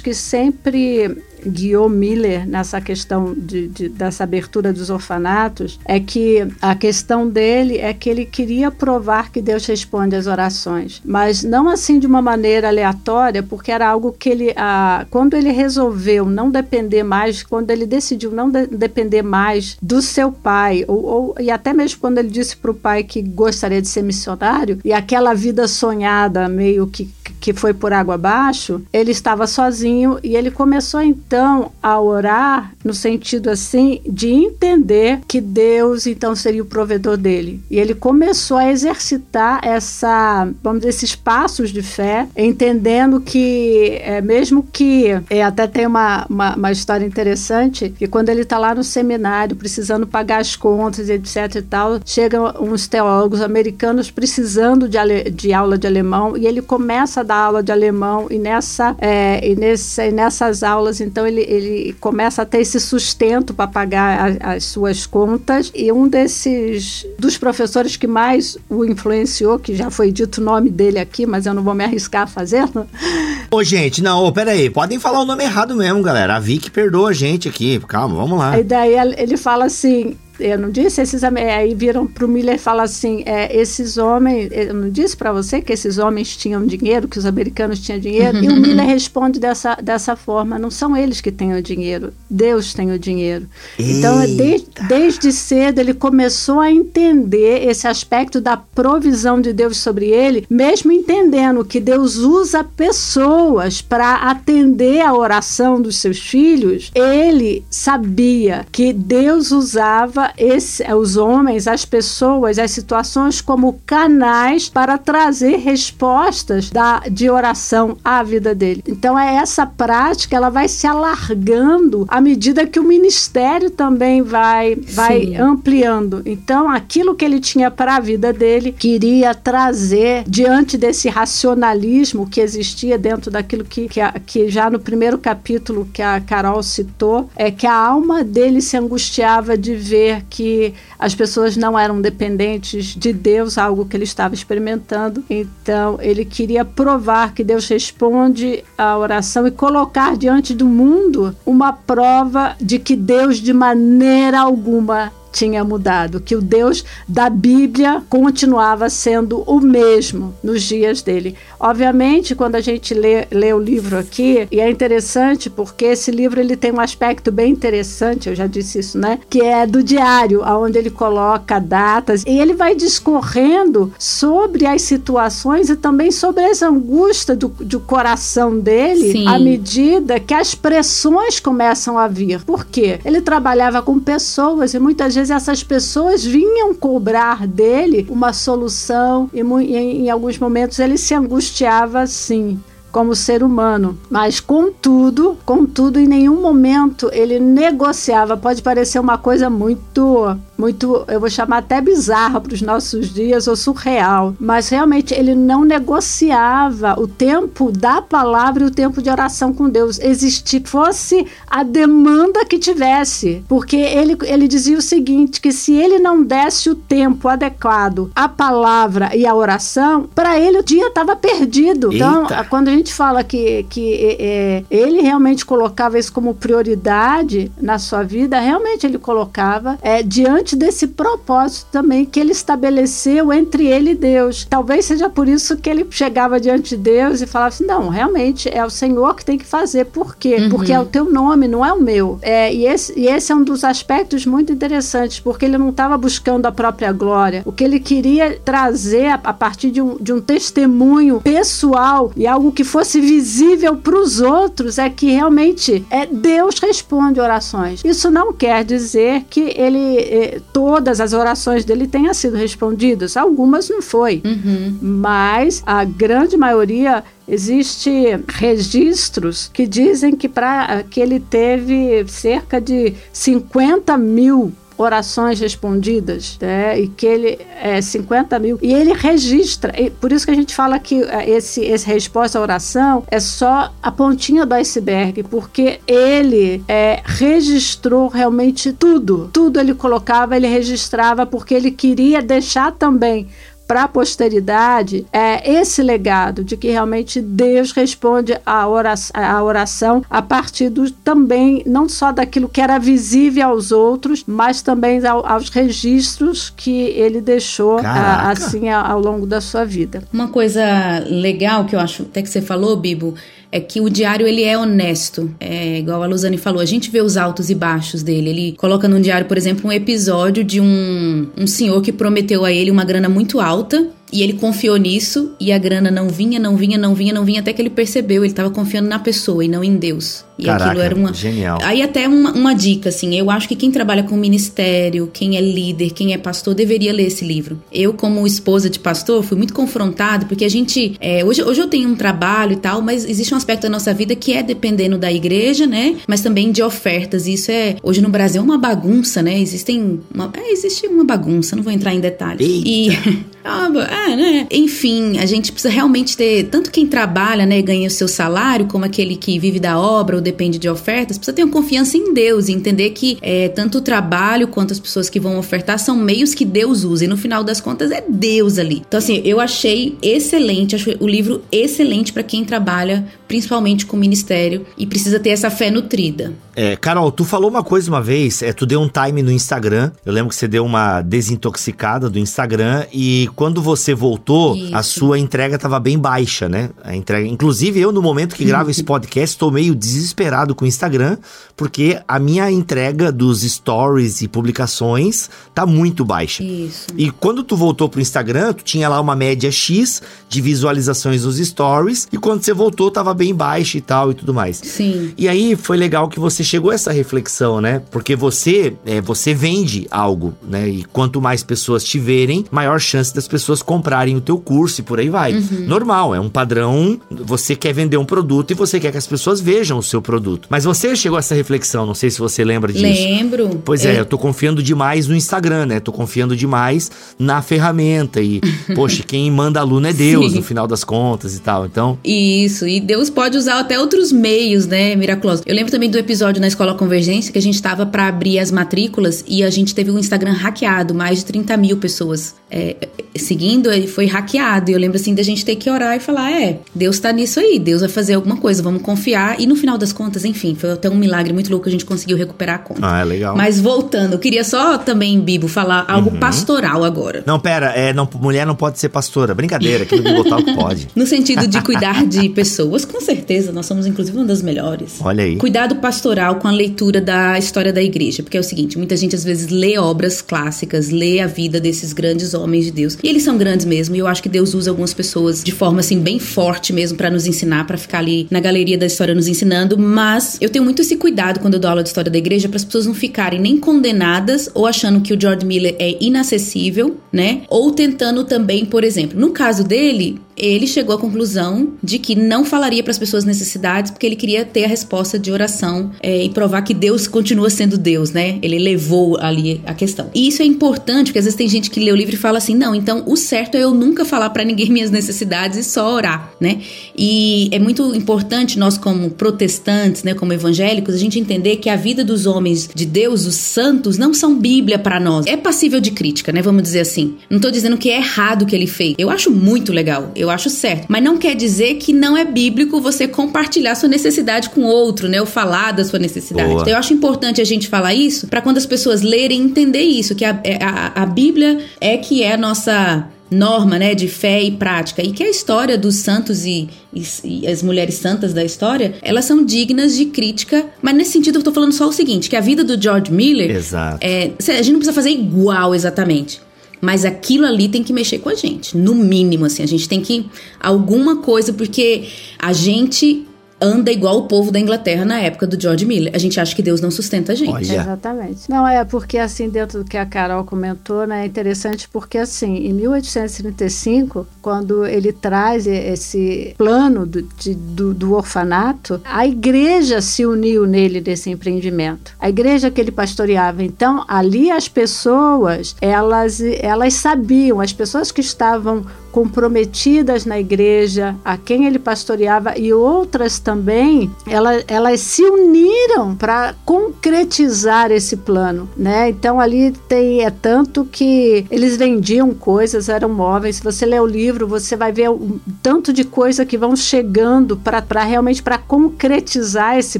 que sempre guiou Miller nessa questão de, de, dessa abertura dos orfanatos é que a questão dele é que ele queria provar que Deus responde às orações, mas não assim de uma maneira aleatória, porque era algo que ele, a, quando ele resolveu não depender mais, quando ele decidiu não de, depender mais do seu pai, ou, ou e até mesmo quando ele disse para o pai que gostaria de ser missionário, e aquela vida sonhada meio que que foi por água abaixo, ele estava sozinho e ele começou então a orar no sentido assim de entender que Deus então seria o provedor dele. E ele começou a exercitar essa, vamos dizer, esses passos de fé, entendendo que é, mesmo que é, até tem uma, uma, uma história interessante que quando ele está lá no seminário precisando pagar as contas, etc e tal, chegam uns teólogos americanos precisando de, de aula de alemão e ele começa a dar aula de alemão e nessa é, e, nesse, e nessas aulas então ele, ele começa a ter esse sustento para pagar a, as suas contas e um desses dos professores que mais o influenciou, que já foi dito o nome dele aqui, mas eu não vou me arriscar a fazê-lo. Ô, gente, não, ô, peraí, podem falar o nome errado mesmo, galera. A Vicky perdoa a gente aqui, calma, vamos lá. E daí ele fala assim: eu não disse, esses aí viram para o Miller e falam assim, é, esses homens, eu não disse para você que esses homens tinham dinheiro, que os americanos tinham dinheiro? e o Miller responde dessa, dessa forma, não são eles que têm o dinheiro, Deus tem o dinheiro. Então, de, desde cedo ele começou a entender esse aspecto da provisão de Deus sobre ele, mesmo entendendo que Deus usa pessoas para atender a oração dos seus filhos, ele sabia que Deus usava esse, os homens, as pessoas, as situações como canais para trazer respostas da, de oração à vida dele. Então é essa prática, ela vai se alargando à medida que o ministério também vai, vai ampliando. Então aquilo que ele tinha para a vida dele queria trazer diante desse racionalismo que existia dentro daquilo que, que, que já no primeiro capítulo que a Carol citou, é que a alma dele se angustiava de ver que as pessoas não eram dependentes de Deus, algo que ele estava experimentando. Então, ele queria provar que Deus responde à oração e colocar diante do mundo uma prova de que Deus, de maneira alguma, tinha mudado, que o Deus da Bíblia continuava sendo o mesmo nos dias dele. Obviamente, quando a gente lê, lê o livro aqui, e é interessante porque esse livro ele tem um aspecto bem interessante, eu já disse isso, né? Que é do diário, onde ele coloca datas e ele vai discorrendo sobre as situações e também sobre as angústias do, do coração dele Sim. à medida que as pressões começam a vir. Por quê? Ele trabalhava com pessoas e muitas vezes vezes essas pessoas vinham cobrar dele uma solução e em, em alguns momentos ele se angustiava sim como ser humano, mas contudo, contudo em nenhum momento ele negociava. Pode parecer uma coisa muito muito, eu vou chamar até bizarra para os nossos dias ou surreal, mas realmente ele não negociava o tempo da palavra e o tempo de oração com Deus. Existir fosse a demanda que tivesse, porque ele, ele dizia o seguinte: que se ele não desse o tempo adequado à palavra e à oração, para ele o dia estava perdido. Então, Eita. Então, quando a gente fala que, que é, ele realmente colocava isso como prioridade na sua vida, realmente ele colocava é, diante diante desse propósito também que ele estabeleceu entre ele e Deus. Talvez seja por isso que ele chegava diante de Deus e falava assim: não, realmente é o Senhor que tem que fazer. Por quê? Uhum. Porque é o teu nome, não é o meu. É, e, esse, e esse é um dos aspectos muito interessantes, porque ele não estava buscando a própria glória. O que ele queria trazer a, a partir de um, de um testemunho pessoal e algo que fosse visível para os outros é que realmente é Deus responde orações. Isso não quer dizer que ele eh, todas as orações dele tenham sido respondidas. Algumas não foi, uhum. mas a grande maioria existe registros que dizem que para que ele teve cerca de 50 mil orações respondidas, né? e que ele é 50 mil, e ele registra, e por isso que a gente fala que é, esse, esse resposta à oração é só a pontinha do iceberg, porque ele é, registrou realmente tudo, tudo ele colocava, ele registrava, porque ele queria deixar também para a posteridade é esse legado de que realmente Deus responde a oração, a oração a partir do, também, não só daquilo que era visível aos outros, mas também ao, aos registros que ele deixou a, assim ao longo da sua vida. Uma coisa legal que eu acho até que você falou, Bibo, é que o diário ele é honesto. É igual a Luzane falou, a gente vê os altos e baixos dele. Ele coloca no diário, por exemplo, um episódio de um, um senhor que prometeu a ele uma grana muito alta E ele confiou nisso e a grana não vinha, não vinha, não vinha, não vinha, até que ele percebeu, ele estava confiando na pessoa e não em Deus. E Caraca, aquilo era uma. Genial. Aí até uma, uma dica, assim, eu acho que quem trabalha com ministério, quem é líder, quem é pastor, deveria ler esse livro. Eu, como esposa de pastor, fui muito confrontada, porque a gente. É, hoje, hoje eu tenho um trabalho e tal, mas existe um aspecto da nossa vida que é dependendo da igreja, né? Mas também de ofertas. E isso é. Hoje no Brasil é uma bagunça, né? Existem. Uma, é, existe uma bagunça, não vou entrar em detalhes. Eita. E. é, né? Enfim, a gente precisa realmente ter. Tanto quem trabalha, né, ganha o seu salário, como aquele que vive da obra ou depende de ofertas, precisa ter uma confiança em Deus e entender que é, tanto o trabalho quanto as pessoas que vão ofertar são meios que Deus usa. E no final das contas é Deus ali. Então, assim, eu achei excelente, acho o livro excelente para quem trabalha, principalmente com ministério, e precisa ter essa fé nutrida. É, Carol, tu falou uma coisa uma vez, é, tu deu um time no Instagram. Eu lembro que você deu uma desintoxicada do Instagram e quando você voltou, Isso. a sua entrega estava bem baixa, né? A entrega, inclusive eu no momento que gravo esse podcast estou meio desesperado com o Instagram, porque a minha entrega dos stories e publicações tá muito baixa. Isso. E quando tu voltou pro Instagram, tu tinha lá uma média X de visualizações dos stories e quando você voltou tava bem baixa e tal e tudo mais. Sim. E aí foi legal que você chegou a essa reflexão, né? Porque você, é, você vende algo, né? E quanto mais pessoas te verem, maior chance das pessoas comprarem o teu curso e por aí vai. Uhum. Normal, é um padrão. Você quer vender um produto e você quer que as pessoas vejam o seu produto. Mas você chegou a essa reflexão, não sei se você lembra disso. Lembro. Pois é, eu, eu tô confiando demais no Instagram, né? Tô confiando demais na ferramenta e, poxa, quem manda aluno é Deus, Sim. no final das contas e tal. Então. Isso, e Deus pode usar até outros meios, né, miraculosos. Eu lembro também do episódio na Escola Convergência que a gente estava para abrir as matrículas e a gente teve um Instagram hackeado, mais de 30 mil pessoas é, seguindo, ele foi hackeado. E eu lembro assim da gente ter que orar e falar: é, Deus tá nisso aí, Deus vai fazer alguma coisa, vamos confiar. E no final das contas, enfim, foi até um milagre muito louco que a gente conseguiu recuperar a conta. Ah, é legal. Mas voltando, eu queria só também, Bibo, falar algo uhum. pastoral agora. Não, pera, é, não, mulher não pode ser pastora. Brincadeira, aqui no Bibotal pode. no sentido de cuidar de pessoas, com certeza, nós somos inclusive uma das melhores. Olha aí. Cuidado pastoral com a leitura da história da igreja, porque é o seguinte, muita gente às vezes lê obras clássicas, lê a vida desses grandes homens de Deus. E eles são grandes mesmo, e eu acho que Deus usa algumas pessoas de forma assim bem forte mesmo para nos ensinar, para ficar ali na galeria da história nos ensinando, mas eu tenho muito esse cuidado quando eu dou aula de história da igreja para as pessoas não ficarem nem condenadas ou achando que o George Miller é inacessível, né? Ou tentando também, por exemplo, no caso dele, ele chegou à conclusão de que não falaria para as pessoas necessidades porque ele queria ter a resposta de oração é, e provar que Deus continua sendo Deus, né? Ele levou ali a questão. E isso é importante porque às vezes tem gente que lê o livro e fala assim: não, então o certo é eu nunca falar para ninguém minhas necessidades e só orar, né? E é muito importante nós, como protestantes, né, como evangélicos, a gente entender que a vida dos homens de Deus, os santos, não são Bíblia para nós. É passível de crítica, né? Vamos dizer assim. Não tô dizendo que é errado o que ele fez. Eu acho muito legal. Eu eu acho certo. Mas não quer dizer que não é bíblico você compartilhar sua necessidade com outro, né? Ou falar da sua necessidade. Então eu acho importante a gente falar isso para quando as pessoas lerem entender isso, que a, é, a, a Bíblia é que é a nossa norma, né, de fé e prática, e que a história dos santos e, e, e, as mulheres santas da história, elas são dignas de crítica, mas nesse sentido eu tô falando só o seguinte, que a vida do George Miller, Exato. É, a gente não precisa fazer igual exatamente, mas aquilo ali tem que mexer com a gente, no mínimo, assim. A gente tem que. Alguma coisa, porque a gente anda igual o povo da Inglaterra na época do George Miller. A gente acha que Deus não sustenta a gente. Olha. Exatamente. Não, é porque assim, dentro do que a Carol comentou, né, é interessante porque assim, em 1835, quando ele traz esse plano do, de, do, do, orfanato, a igreja se uniu nele nesse empreendimento. A igreja que ele pastoreava. Então, ali as pessoas, elas, elas sabiam, as pessoas que estavam comprometidas na igreja, a quem ele pastoreava e outras também, elas, elas se uniram para concretizar esse plano, né? Então ali tem é tanto que eles vendiam coisas, eram móveis. Se você ler o livro, você vai ver o tanto de coisa que vão chegando para realmente para concretizar esse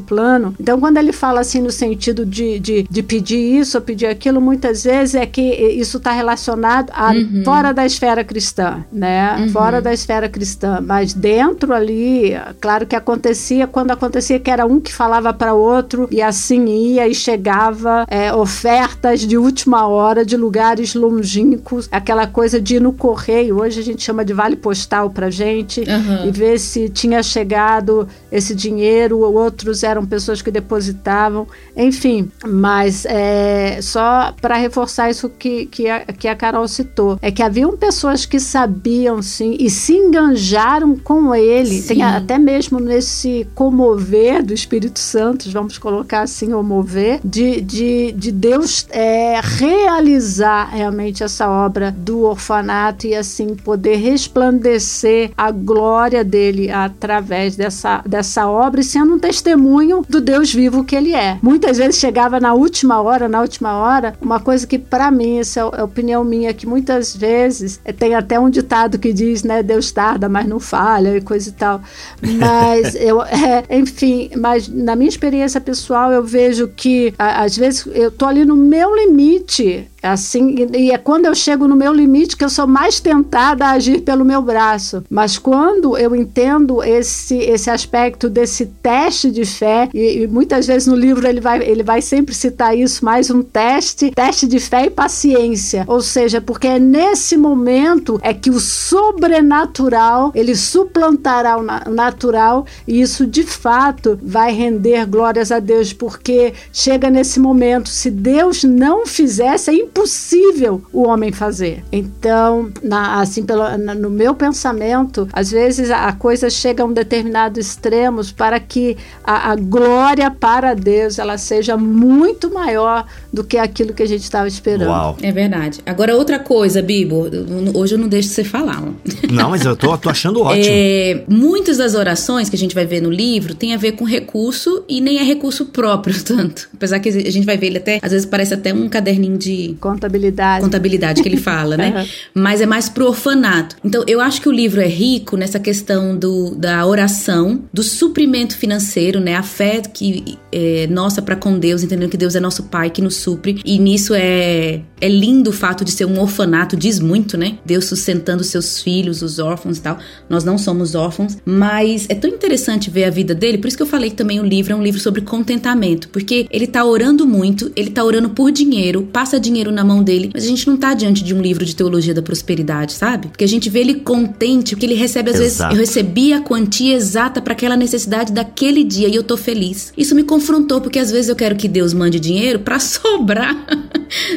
plano. Então quando ele fala assim no sentido de, de, de pedir isso ou pedir aquilo, muitas vezes é que isso está relacionado a uhum. fora da esfera cristã né? Uhum. Fora da esfera cristã, mas dentro ali, claro que acontecia quando acontecia que era um que falava para outro e assim ia e chegava é, ofertas de última hora de lugares longínquos, aquela coisa de ir no correio. Hoje a gente chama de vale postal para gente uhum. e ver se tinha chegado esse dinheiro. Outros eram pessoas que depositavam, enfim. Mas é, só para reforçar isso que, que, a, que a Carol citou, é que haviam pessoas que sabiam sim e se enganjaram com ele. Sim. Tem até mesmo nesse comover do Espírito Santo, vamos colocar assim, o mover, de, de, de Deus é, realizar realmente essa obra do orfanato e assim poder resplandecer a glória dele através dessa, dessa obra e sendo um testemunho do Deus vivo que ele é. Muitas vezes chegava na última hora, na última hora, uma coisa que para mim, essa é a opinião minha, que muitas vezes é, tem até um ditado que diz, né, Deus tarda, mas não falha e coisa e tal. Mas eu, é, enfim, mas na minha experiência pessoal eu vejo que às vezes eu tô ali no meu limite Assim, e é quando eu chego no meu limite que eu sou mais tentada a agir pelo meu braço. Mas quando eu entendo esse, esse aspecto desse teste de fé, e, e, muitas vezes no livro ele vai, ele vai sempre citar isso, mais um teste, teste de fé e paciência. Ou seja, porque é nesse momento é que o sobrenatural ele suplantará o natural, e isso de fato vai render glórias a Deus, porque chega nesse momento, se Deus não fizesse, é impossível o homem fazer. Então, na, assim, pelo, na, no meu pensamento, às vezes a, a coisa chega a um determinado extremos para que a, a glória para Deus ela seja muito maior do que aquilo que a gente estava esperando. Uau. É verdade. Agora, outra coisa, Bibo, hoje eu não deixo você falar. Não, mas eu tô, tô achando ótimo. É, muitas das orações que a gente vai ver no livro tem a ver com recurso e nem é recurso próprio tanto. Apesar que a gente vai ver ele até, às vezes parece até um caderninho de Contabilidade. Contabilidade que ele fala, né? Uhum. Mas é mais pro orfanato. Então, eu acho que o livro é rico nessa questão do, da oração, do suprimento financeiro, né? A fé que é nossa para com Deus, entendendo que Deus é nosso Pai que nos supre. E nisso é, é lindo o fato de ser um orfanato, diz muito, né? Deus sustentando seus filhos, os órfãos e tal. Nós não somos órfãos, mas é tão interessante ver a vida dele, por isso que eu falei que também o livro é um livro sobre contentamento, porque ele tá orando muito, ele tá orando por dinheiro, passa dinheiro na mão dele, mas a gente não tá diante de um livro de teologia da prosperidade, sabe? Porque a gente vê ele contente, porque ele recebe às Exato. vezes, eu recebi a quantia exata para aquela necessidade daquele dia e eu tô feliz. Isso me confrontou porque às vezes eu quero que Deus mande dinheiro para sobrar,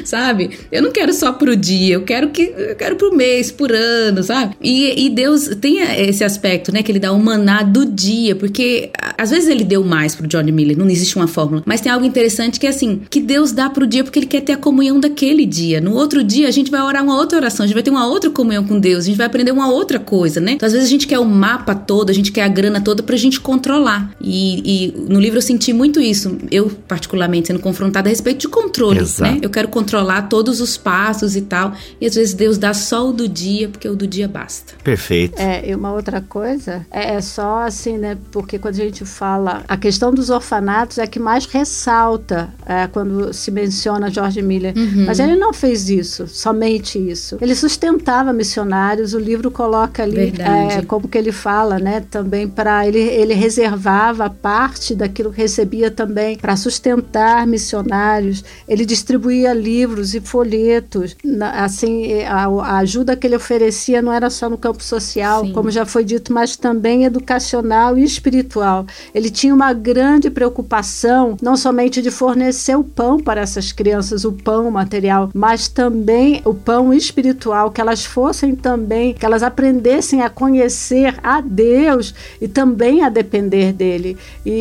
sabe? Eu não quero só pro dia, eu quero que eu quero pro mês, por ano, sabe? E, e Deus tem esse aspecto, né, que ele dá o maná do dia, porque às vezes ele deu mais pro John Miller, não existe uma fórmula, mas tem algo interessante que é assim, que Deus dá pro dia porque ele quer ter a comunhão daquele dia. No outro dia, a gente vai orar uma outra oração, a gente vai ter uma outra comunhão com Deus, a gente vai aprender uma outra coisa, né? Então, às vezes, a gente quer o mapa todo, a gente quer a grana toda pra gente controlar. E, e no livro eu senti muito isso. Eu, particularmente, sendo confrontada a respeito de controle, Exato. né? Eu quero controlar todos os passos e tal. E às vezes Deus dá só o do dia, porque o do dia basta. Perfeito. É, e uma outra coisa é, é só assim, né? Porque quando a gente fala. A questão dos orfanatos é que mais ressalta é, quando se menciona George Miller. Uhum. Mas ele não fez isso, somente isso. Ele sustentava missionários, o livro coloca ali é, como que ele fala, né? Também para ele, ele reservava parte daquilo que recebia também para sustentar missionários. Ele distribuía livros e folhetos. Assim, a, a, ajuda que ele oferecia não era só no campo social, Sim. como já foi dito, mas também educacional e espiritual. Ele tinha uma grande preocupação, não somente de fornecer o pão para essas crianças, o pão material mas também o pão espiritual, que elas fossem também, que elas aprendessem a conhecer a Deus e também a depender dele. E,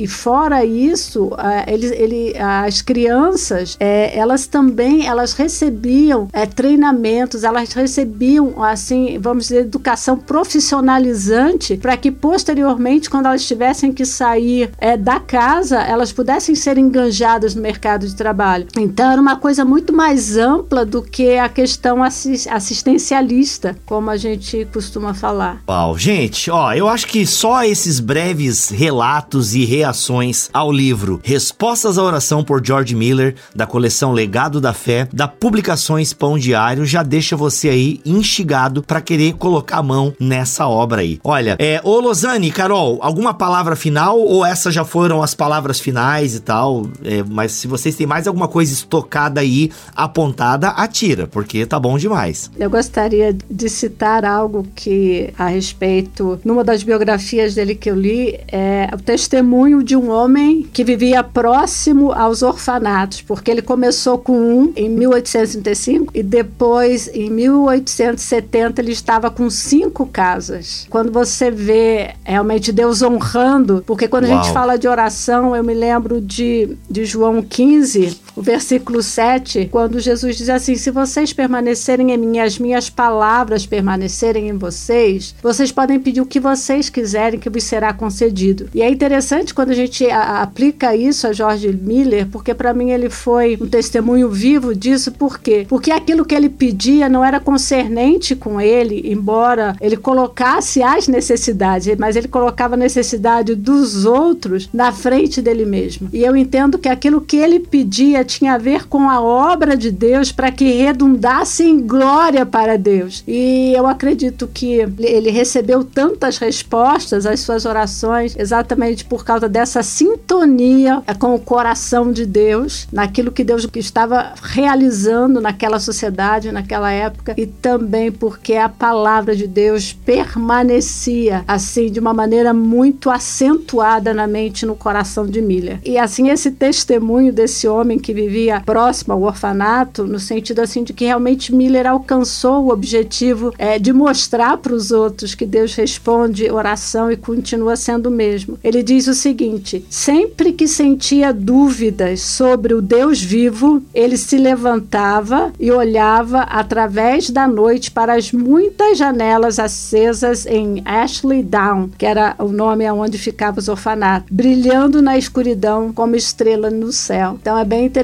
e, e fora isso, ele, ele, as crianças, é, elas também elas recebiam é, treinamentos, elas recebiam, assim, vamos dizer, educação profissionalizante para que posteriormente, quando elas tivessem que sair é, da casa, elas pudessem ser enganjadas no mercado de trabalho. Então, era uma coisa muito mais ampla do que a questão assistencialista, como a gente costuma falar. Uau, gente, ó, eu acho que só esses breves relatos e reações ao livro Respostas à Oração por George Miller, da coleção Legado da Fé, da Publicações Pão Diário, já deixa você aí instigado para querer colocar a mão nessa obra aí. Olha, é, ô Lozane, Carol, alguma palavra final ou essas já foram as palavras finais e tal? É, mas se vocês têm mais alguma coisa estocada aí, apontada, atira, porque tá bom demais. Eu gostaria de citar algo que a respeito, numa das biografias dele que eu li, é o testemunho de um homem que vivia próximo aos orfanatos, porque ele começou com um em 1835 e depois, em 1870, ele estava com cinco casas. Quando você vê realmente Deus honrando, porque quando Uau. a gente fala de oração, eu me lembro de, de João 15, o versículo 7, quando Jesus diz assim: Se vocês permanecerem em mim, as minhas palavras permanecerem em vocês, vocês podem pedir o que vocês quiserem que vos será concedido. E é interessante quando a gente a, aplica isso a George Miller, porque para mim ele foi um testemunho vivo disso, por quê? Porque aquilo que ele pedia não era concernente com ele, embora ele colocasse as necessidades, mas ele colocava a necessidade dos outros na frente dele mesmo. E eu entendo que aquilo que ele pedia tinha a ver com a obra de Deus para que redundasse em glória para Deus. E eu acredito que ele recebeu tantas respostas às suas orações exatamente por causa dessa sintonia com o coração de Deus, naquilo que Deus estava realizando naquela sociedade, naquela época, e também porque a palavra de Deus permanecia assim de uma maneira muito acentuada na mente e no coração de Miller. E assim esse testemunho desse homem que vivia próximo ao orfanato, no sentido assim de que realmente Miller alcançou o objetivo é, de mostrar para os outros que Deus responde oração e continua sendo o mesmo. Ele diz o seguinte: sempre que sentia dúvidas sobre o Deus vivo, ele se levantava e olhava através da noite para as muitas janelas acesas em Ashley Down, que era o nome aonde ficava os orfanatos, brilhando na escuridão como estrela no céu. Então é bem interessante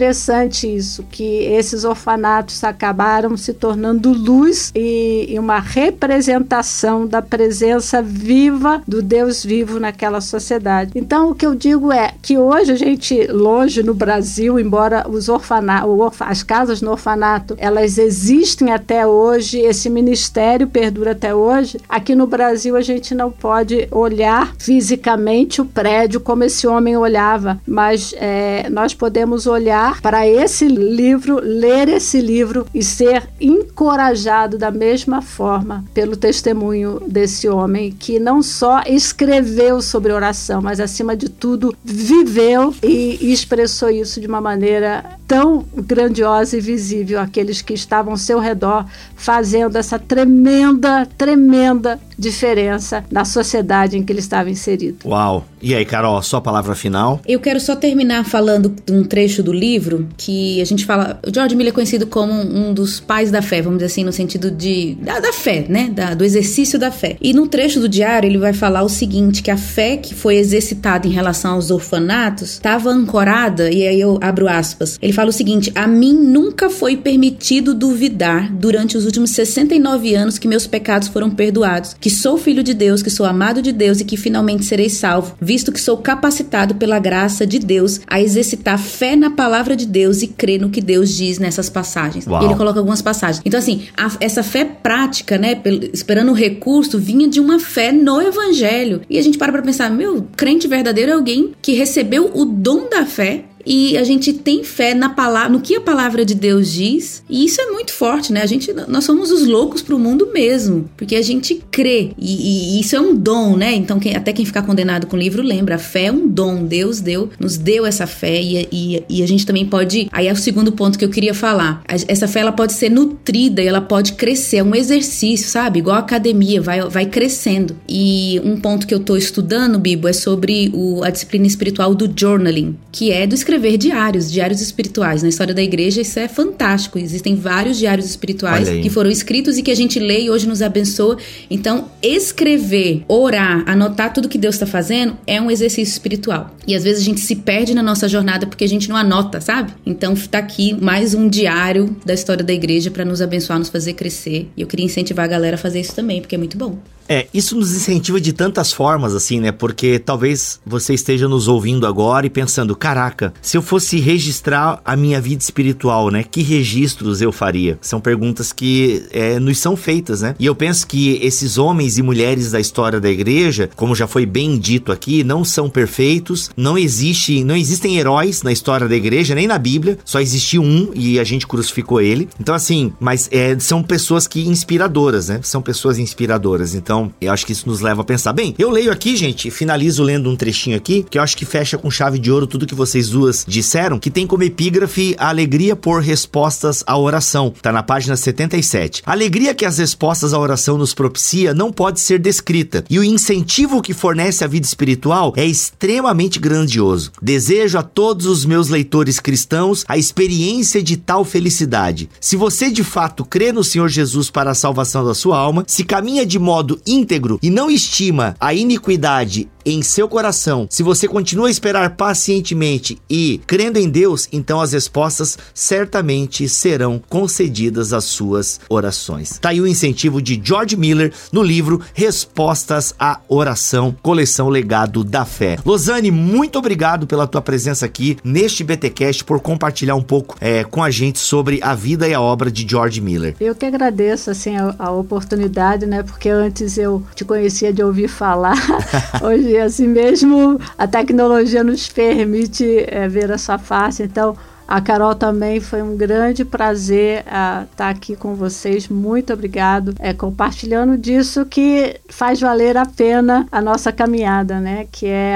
isso, que esses orfanatos acabaram se tornando luz e, e uma representação da presença viva do Deus vivo naquela sociedade. Então o que eu digo é que hoje a gente longe no Brasil, embora os orfanatos, as casas no orfanato, elas existem até hoje, esse ministério perdura até hoje. Aqui no Brasil a gente não pode olhar fisicamente o prédio como esse homem olhava, mas é, nós podemos olhar para esse livro, ler esse livro e ser encorajado da mesma forma pelo testemunho desse homem que não só escreveu sobre oração, mas acima de tudo viveu e expressou isso de uma maneira tão grandiosa e visível àqueles que estavam ao seu redor, fazendo essa tremenda, tremenda diferença na sociedade em que ele estava inserido. Uau! E aí, Carol, sua palavra final? Eu quero só terminar falando de um trecho do livro que a gente fala. O George Miller é conhecido como um dos pais da fé, vamos dizer assim, no sentido de da, da fé, né? Da, do exercício da fé. E no trecho do diário ele vai falar o seguinte: que a fé que foi exercitada em relação aos orfanatos estava ancorada, e aí eu abro aspas. Ele fala o seguinte: a mim nunca foi permitido duvidar durante os últimos 69 anos que meus pecados foram perdoados, que sou filho de Deus, que sou amado de Deus e que finalmente serei salvo, visto que sou capacitado pela graça de Deus a exercitar fé na palavra de Deus e crer no que Deus diz nessas passagens. E ele coloca algumas passagens. Então, assim, a, essa fé prática, né, esperando o recurso, vinha de uma fé no evangelho. E a gente para pra pensar, meu, crente verdadeiro é alguém que recebeu o dom da fé e a gente tem fé na palavra, no que a palavra de Deus diz, e isso é muito forte, né? A gente, nós somos os loucos pro mundo mesmo, porque a gente crê, e, e isso é um dom, né? Então, quem, até quem ficar condenado com o livro lembra, a fé é um dom, Deus deu, nos deu essa fé, e, e, e a gente também pode, aí é o segundo ponto que eu queria falar, essa fé ela pode ser nutrida, e ela pode crescer, é um exercício, sabe? Igual a academia, vai, vai crescendo. E um ponto que eu tô estudando, Bibo, é sobre o, a disciplina espiritual do journaling, que é do escrever escrever diários, diários espirituais. Na história da igreja isso é fantástico. Existem vários diários espirituais que foram escritos e que a gente lê e hoje nos abençoa. Então, escrever, orar, anotar tudo que Deus está fazendo é um exercício espiritual. E às vezes a gente se perde na nossa jornada porque a gente não anota, sabe? Então, tá aqui mais um diário da história da igreja para nos abençoar, nos fazer crescer. E eu queria incentivar a galera a fazer isso também, porque é muito bom. É, isso nos incentiva de tantas formas, assim, né? Porque talvez você esteja nos ouvindo agora e pensando, caraca, se eu fosse registrar a minha vida espiritual, né? Que registros eu faria? São perguntas que é, nos são feitas, né? E eu penso que esses homens e mulheres da história da igreja, como já foi bem dito aqui, não são perfeitos, não existe, não existem heróis na história da igreja, nem na Bíblia, só existiu um e a gente crucificou ele. Então, assim, mas é, são pessoas que inspiradoras, né? São pessoas inspiradoras. Então, eu acho que isso nos leva a pensar. Bem, eu leio aqui, gente, finalizo lendo um trechinho aqui, que eu acho que fecha com chave de ouro tudo que vocês duas disseram, que tem como epígrafe a alegria por respostas à oração. Tá na página 77. A alegria que as respostas à oração nos propicia não pode ser descrita, e o incentivo que fornece a vida espiritual é extremamente grandioso. Desejo a todos os meus leitores cristãos a experiência de tal felicidade. Se você de fato crê no Senhor Jesus para a salvação da sua alma, se caminha de modo íntegro e não estima a iniquidade em seu coração, se você continua a esperar pacientemente e crendo em Deus, então as respostas certamente serão concedidas às suas orações. Tá aí o incentivo de George Miller no livro Respostas à Oração, coleção Legado da Fé. Losane, muito obrigado pela tua presença aqui neste BTcast por compartilhar um pouco é, com a gente sobre a vida e a obra de George Miller. Eu que agradeço assim a, a oportunidade, né? Porque antes eu te conhecia de ouvir falar, hoje assim mesmo a tecnologia nos permite é, ver a sua face. Então, a Carol também foi um grande prazer estar tá aqui com vocês. Muito obrigado. É compartilhando disso que faz valer a pena a nossa caminhada, né? Que é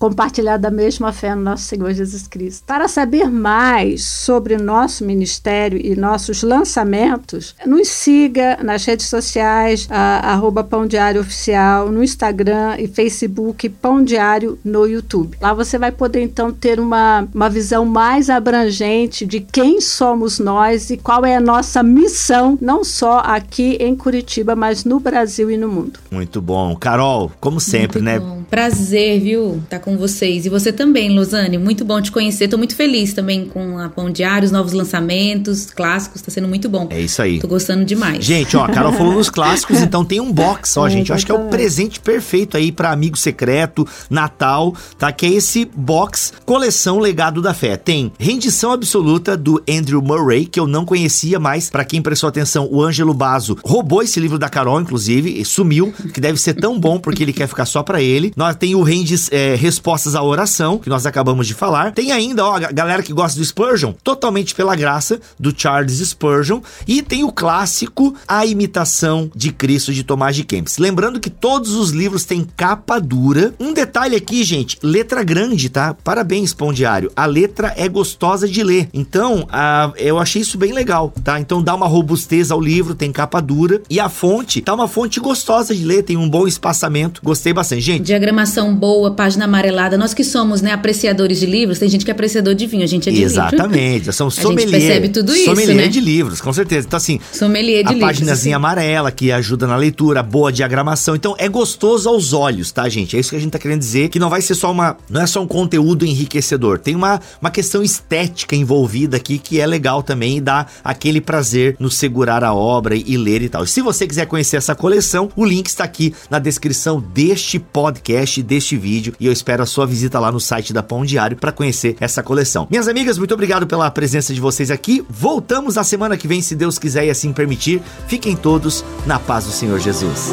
compartilhar da mesma fé no nosso Senhor Jesus Cristo. Para saber mais sobre nosso ministério e nossos lançamentos, nos siga nas redes sociais, arroba Pão Diário Oficial, no Instagram e Facebook, Pão Diário no YouTube. Lá você vai poder então ter uma, uma visão mais abrangente gente de quem somos nós e qual é a nossa missão, não só aqui em Curitiba, mas no Brasil e no mundo. Muito bom. Carol, como sempre, muito né? Bom. Prazer, viu, tá com vocês. E você também, Losane. Muito bom te conhecer. Tô muito feliz também com a Pão Diário, os novos lançamentos, clássicos. Tá sendo muito bom. É isso aí. Tô gostando demais. Gente, ó, a Carol falou nos clássicos, então tem um box, ó, é, gente. Eu acho que é o presente perfeito aí para amigo secreto, Natal, tá? Que é esse box coleção Legado da Fé. Tem rendição absoluta do Andrew Murray, que eu não conhecia mais. Para quem prestou atenção, o Ângelo Basso roubou esse livro da Carol, inclusive, e sumiu, que deve ser tão bom porque ele quer ficar só para ele. Nós tem o Rendes é, Respostas à Oração, que nós acabamos de falar. Tem ainda, ó, a galera que gosta do Spurgeon, totalmente pela graça do Charles Spurgeon. E tem o clássico A Imitação de Cristo de Tomás de Kempis. Lembrando que todos os livros têm capa dura. Um detalhe aqui, gente, letra grande, tá? Parabéns, Pão Diário. A letra é gostosa de ler. Então, a, eu achei isso bem legal, tá? Então dá uma robustez ao livro, tem capa dura e a fonte tá uma fonte gostosa de ler, tem um bom espaçamento. Gostei bastante, gente. Diagramação boa, página amarelada. Nós que somos, né, apreciadores de livros, tem gente que é apreciador de vinho, a gente é de Exatamente, livro. são sommelier. A gente percebe tudo isso, sommelier né? de livros, com certeza. Então assim, sommelier de a livros, paginazinha amarela que ajuda na leitura, boa diagramação. Então é gostoso aos olhos, tá, gente? É isso que a gente tá querendo dizer, que não vai ser só uma, não é só um conteúdo enriquecedor, tem uma, uma questão estética envolvida aqui que é legal também e dá aquele prazer no segurar a obra e ler e tal. Se você quiser conhecer essa coleção, o link está aqui na descrição deste podcast, deste vídeo, e eu espero a sua visita lá no site da Pão Diário para conhecer essa coleção. Minhas amigas, muito obrigado pela presença de vocês aqui. Voltamos na semana que vem, se Deus quiser e assim permitir. Fiquem todos na paz do Senhor Jesus.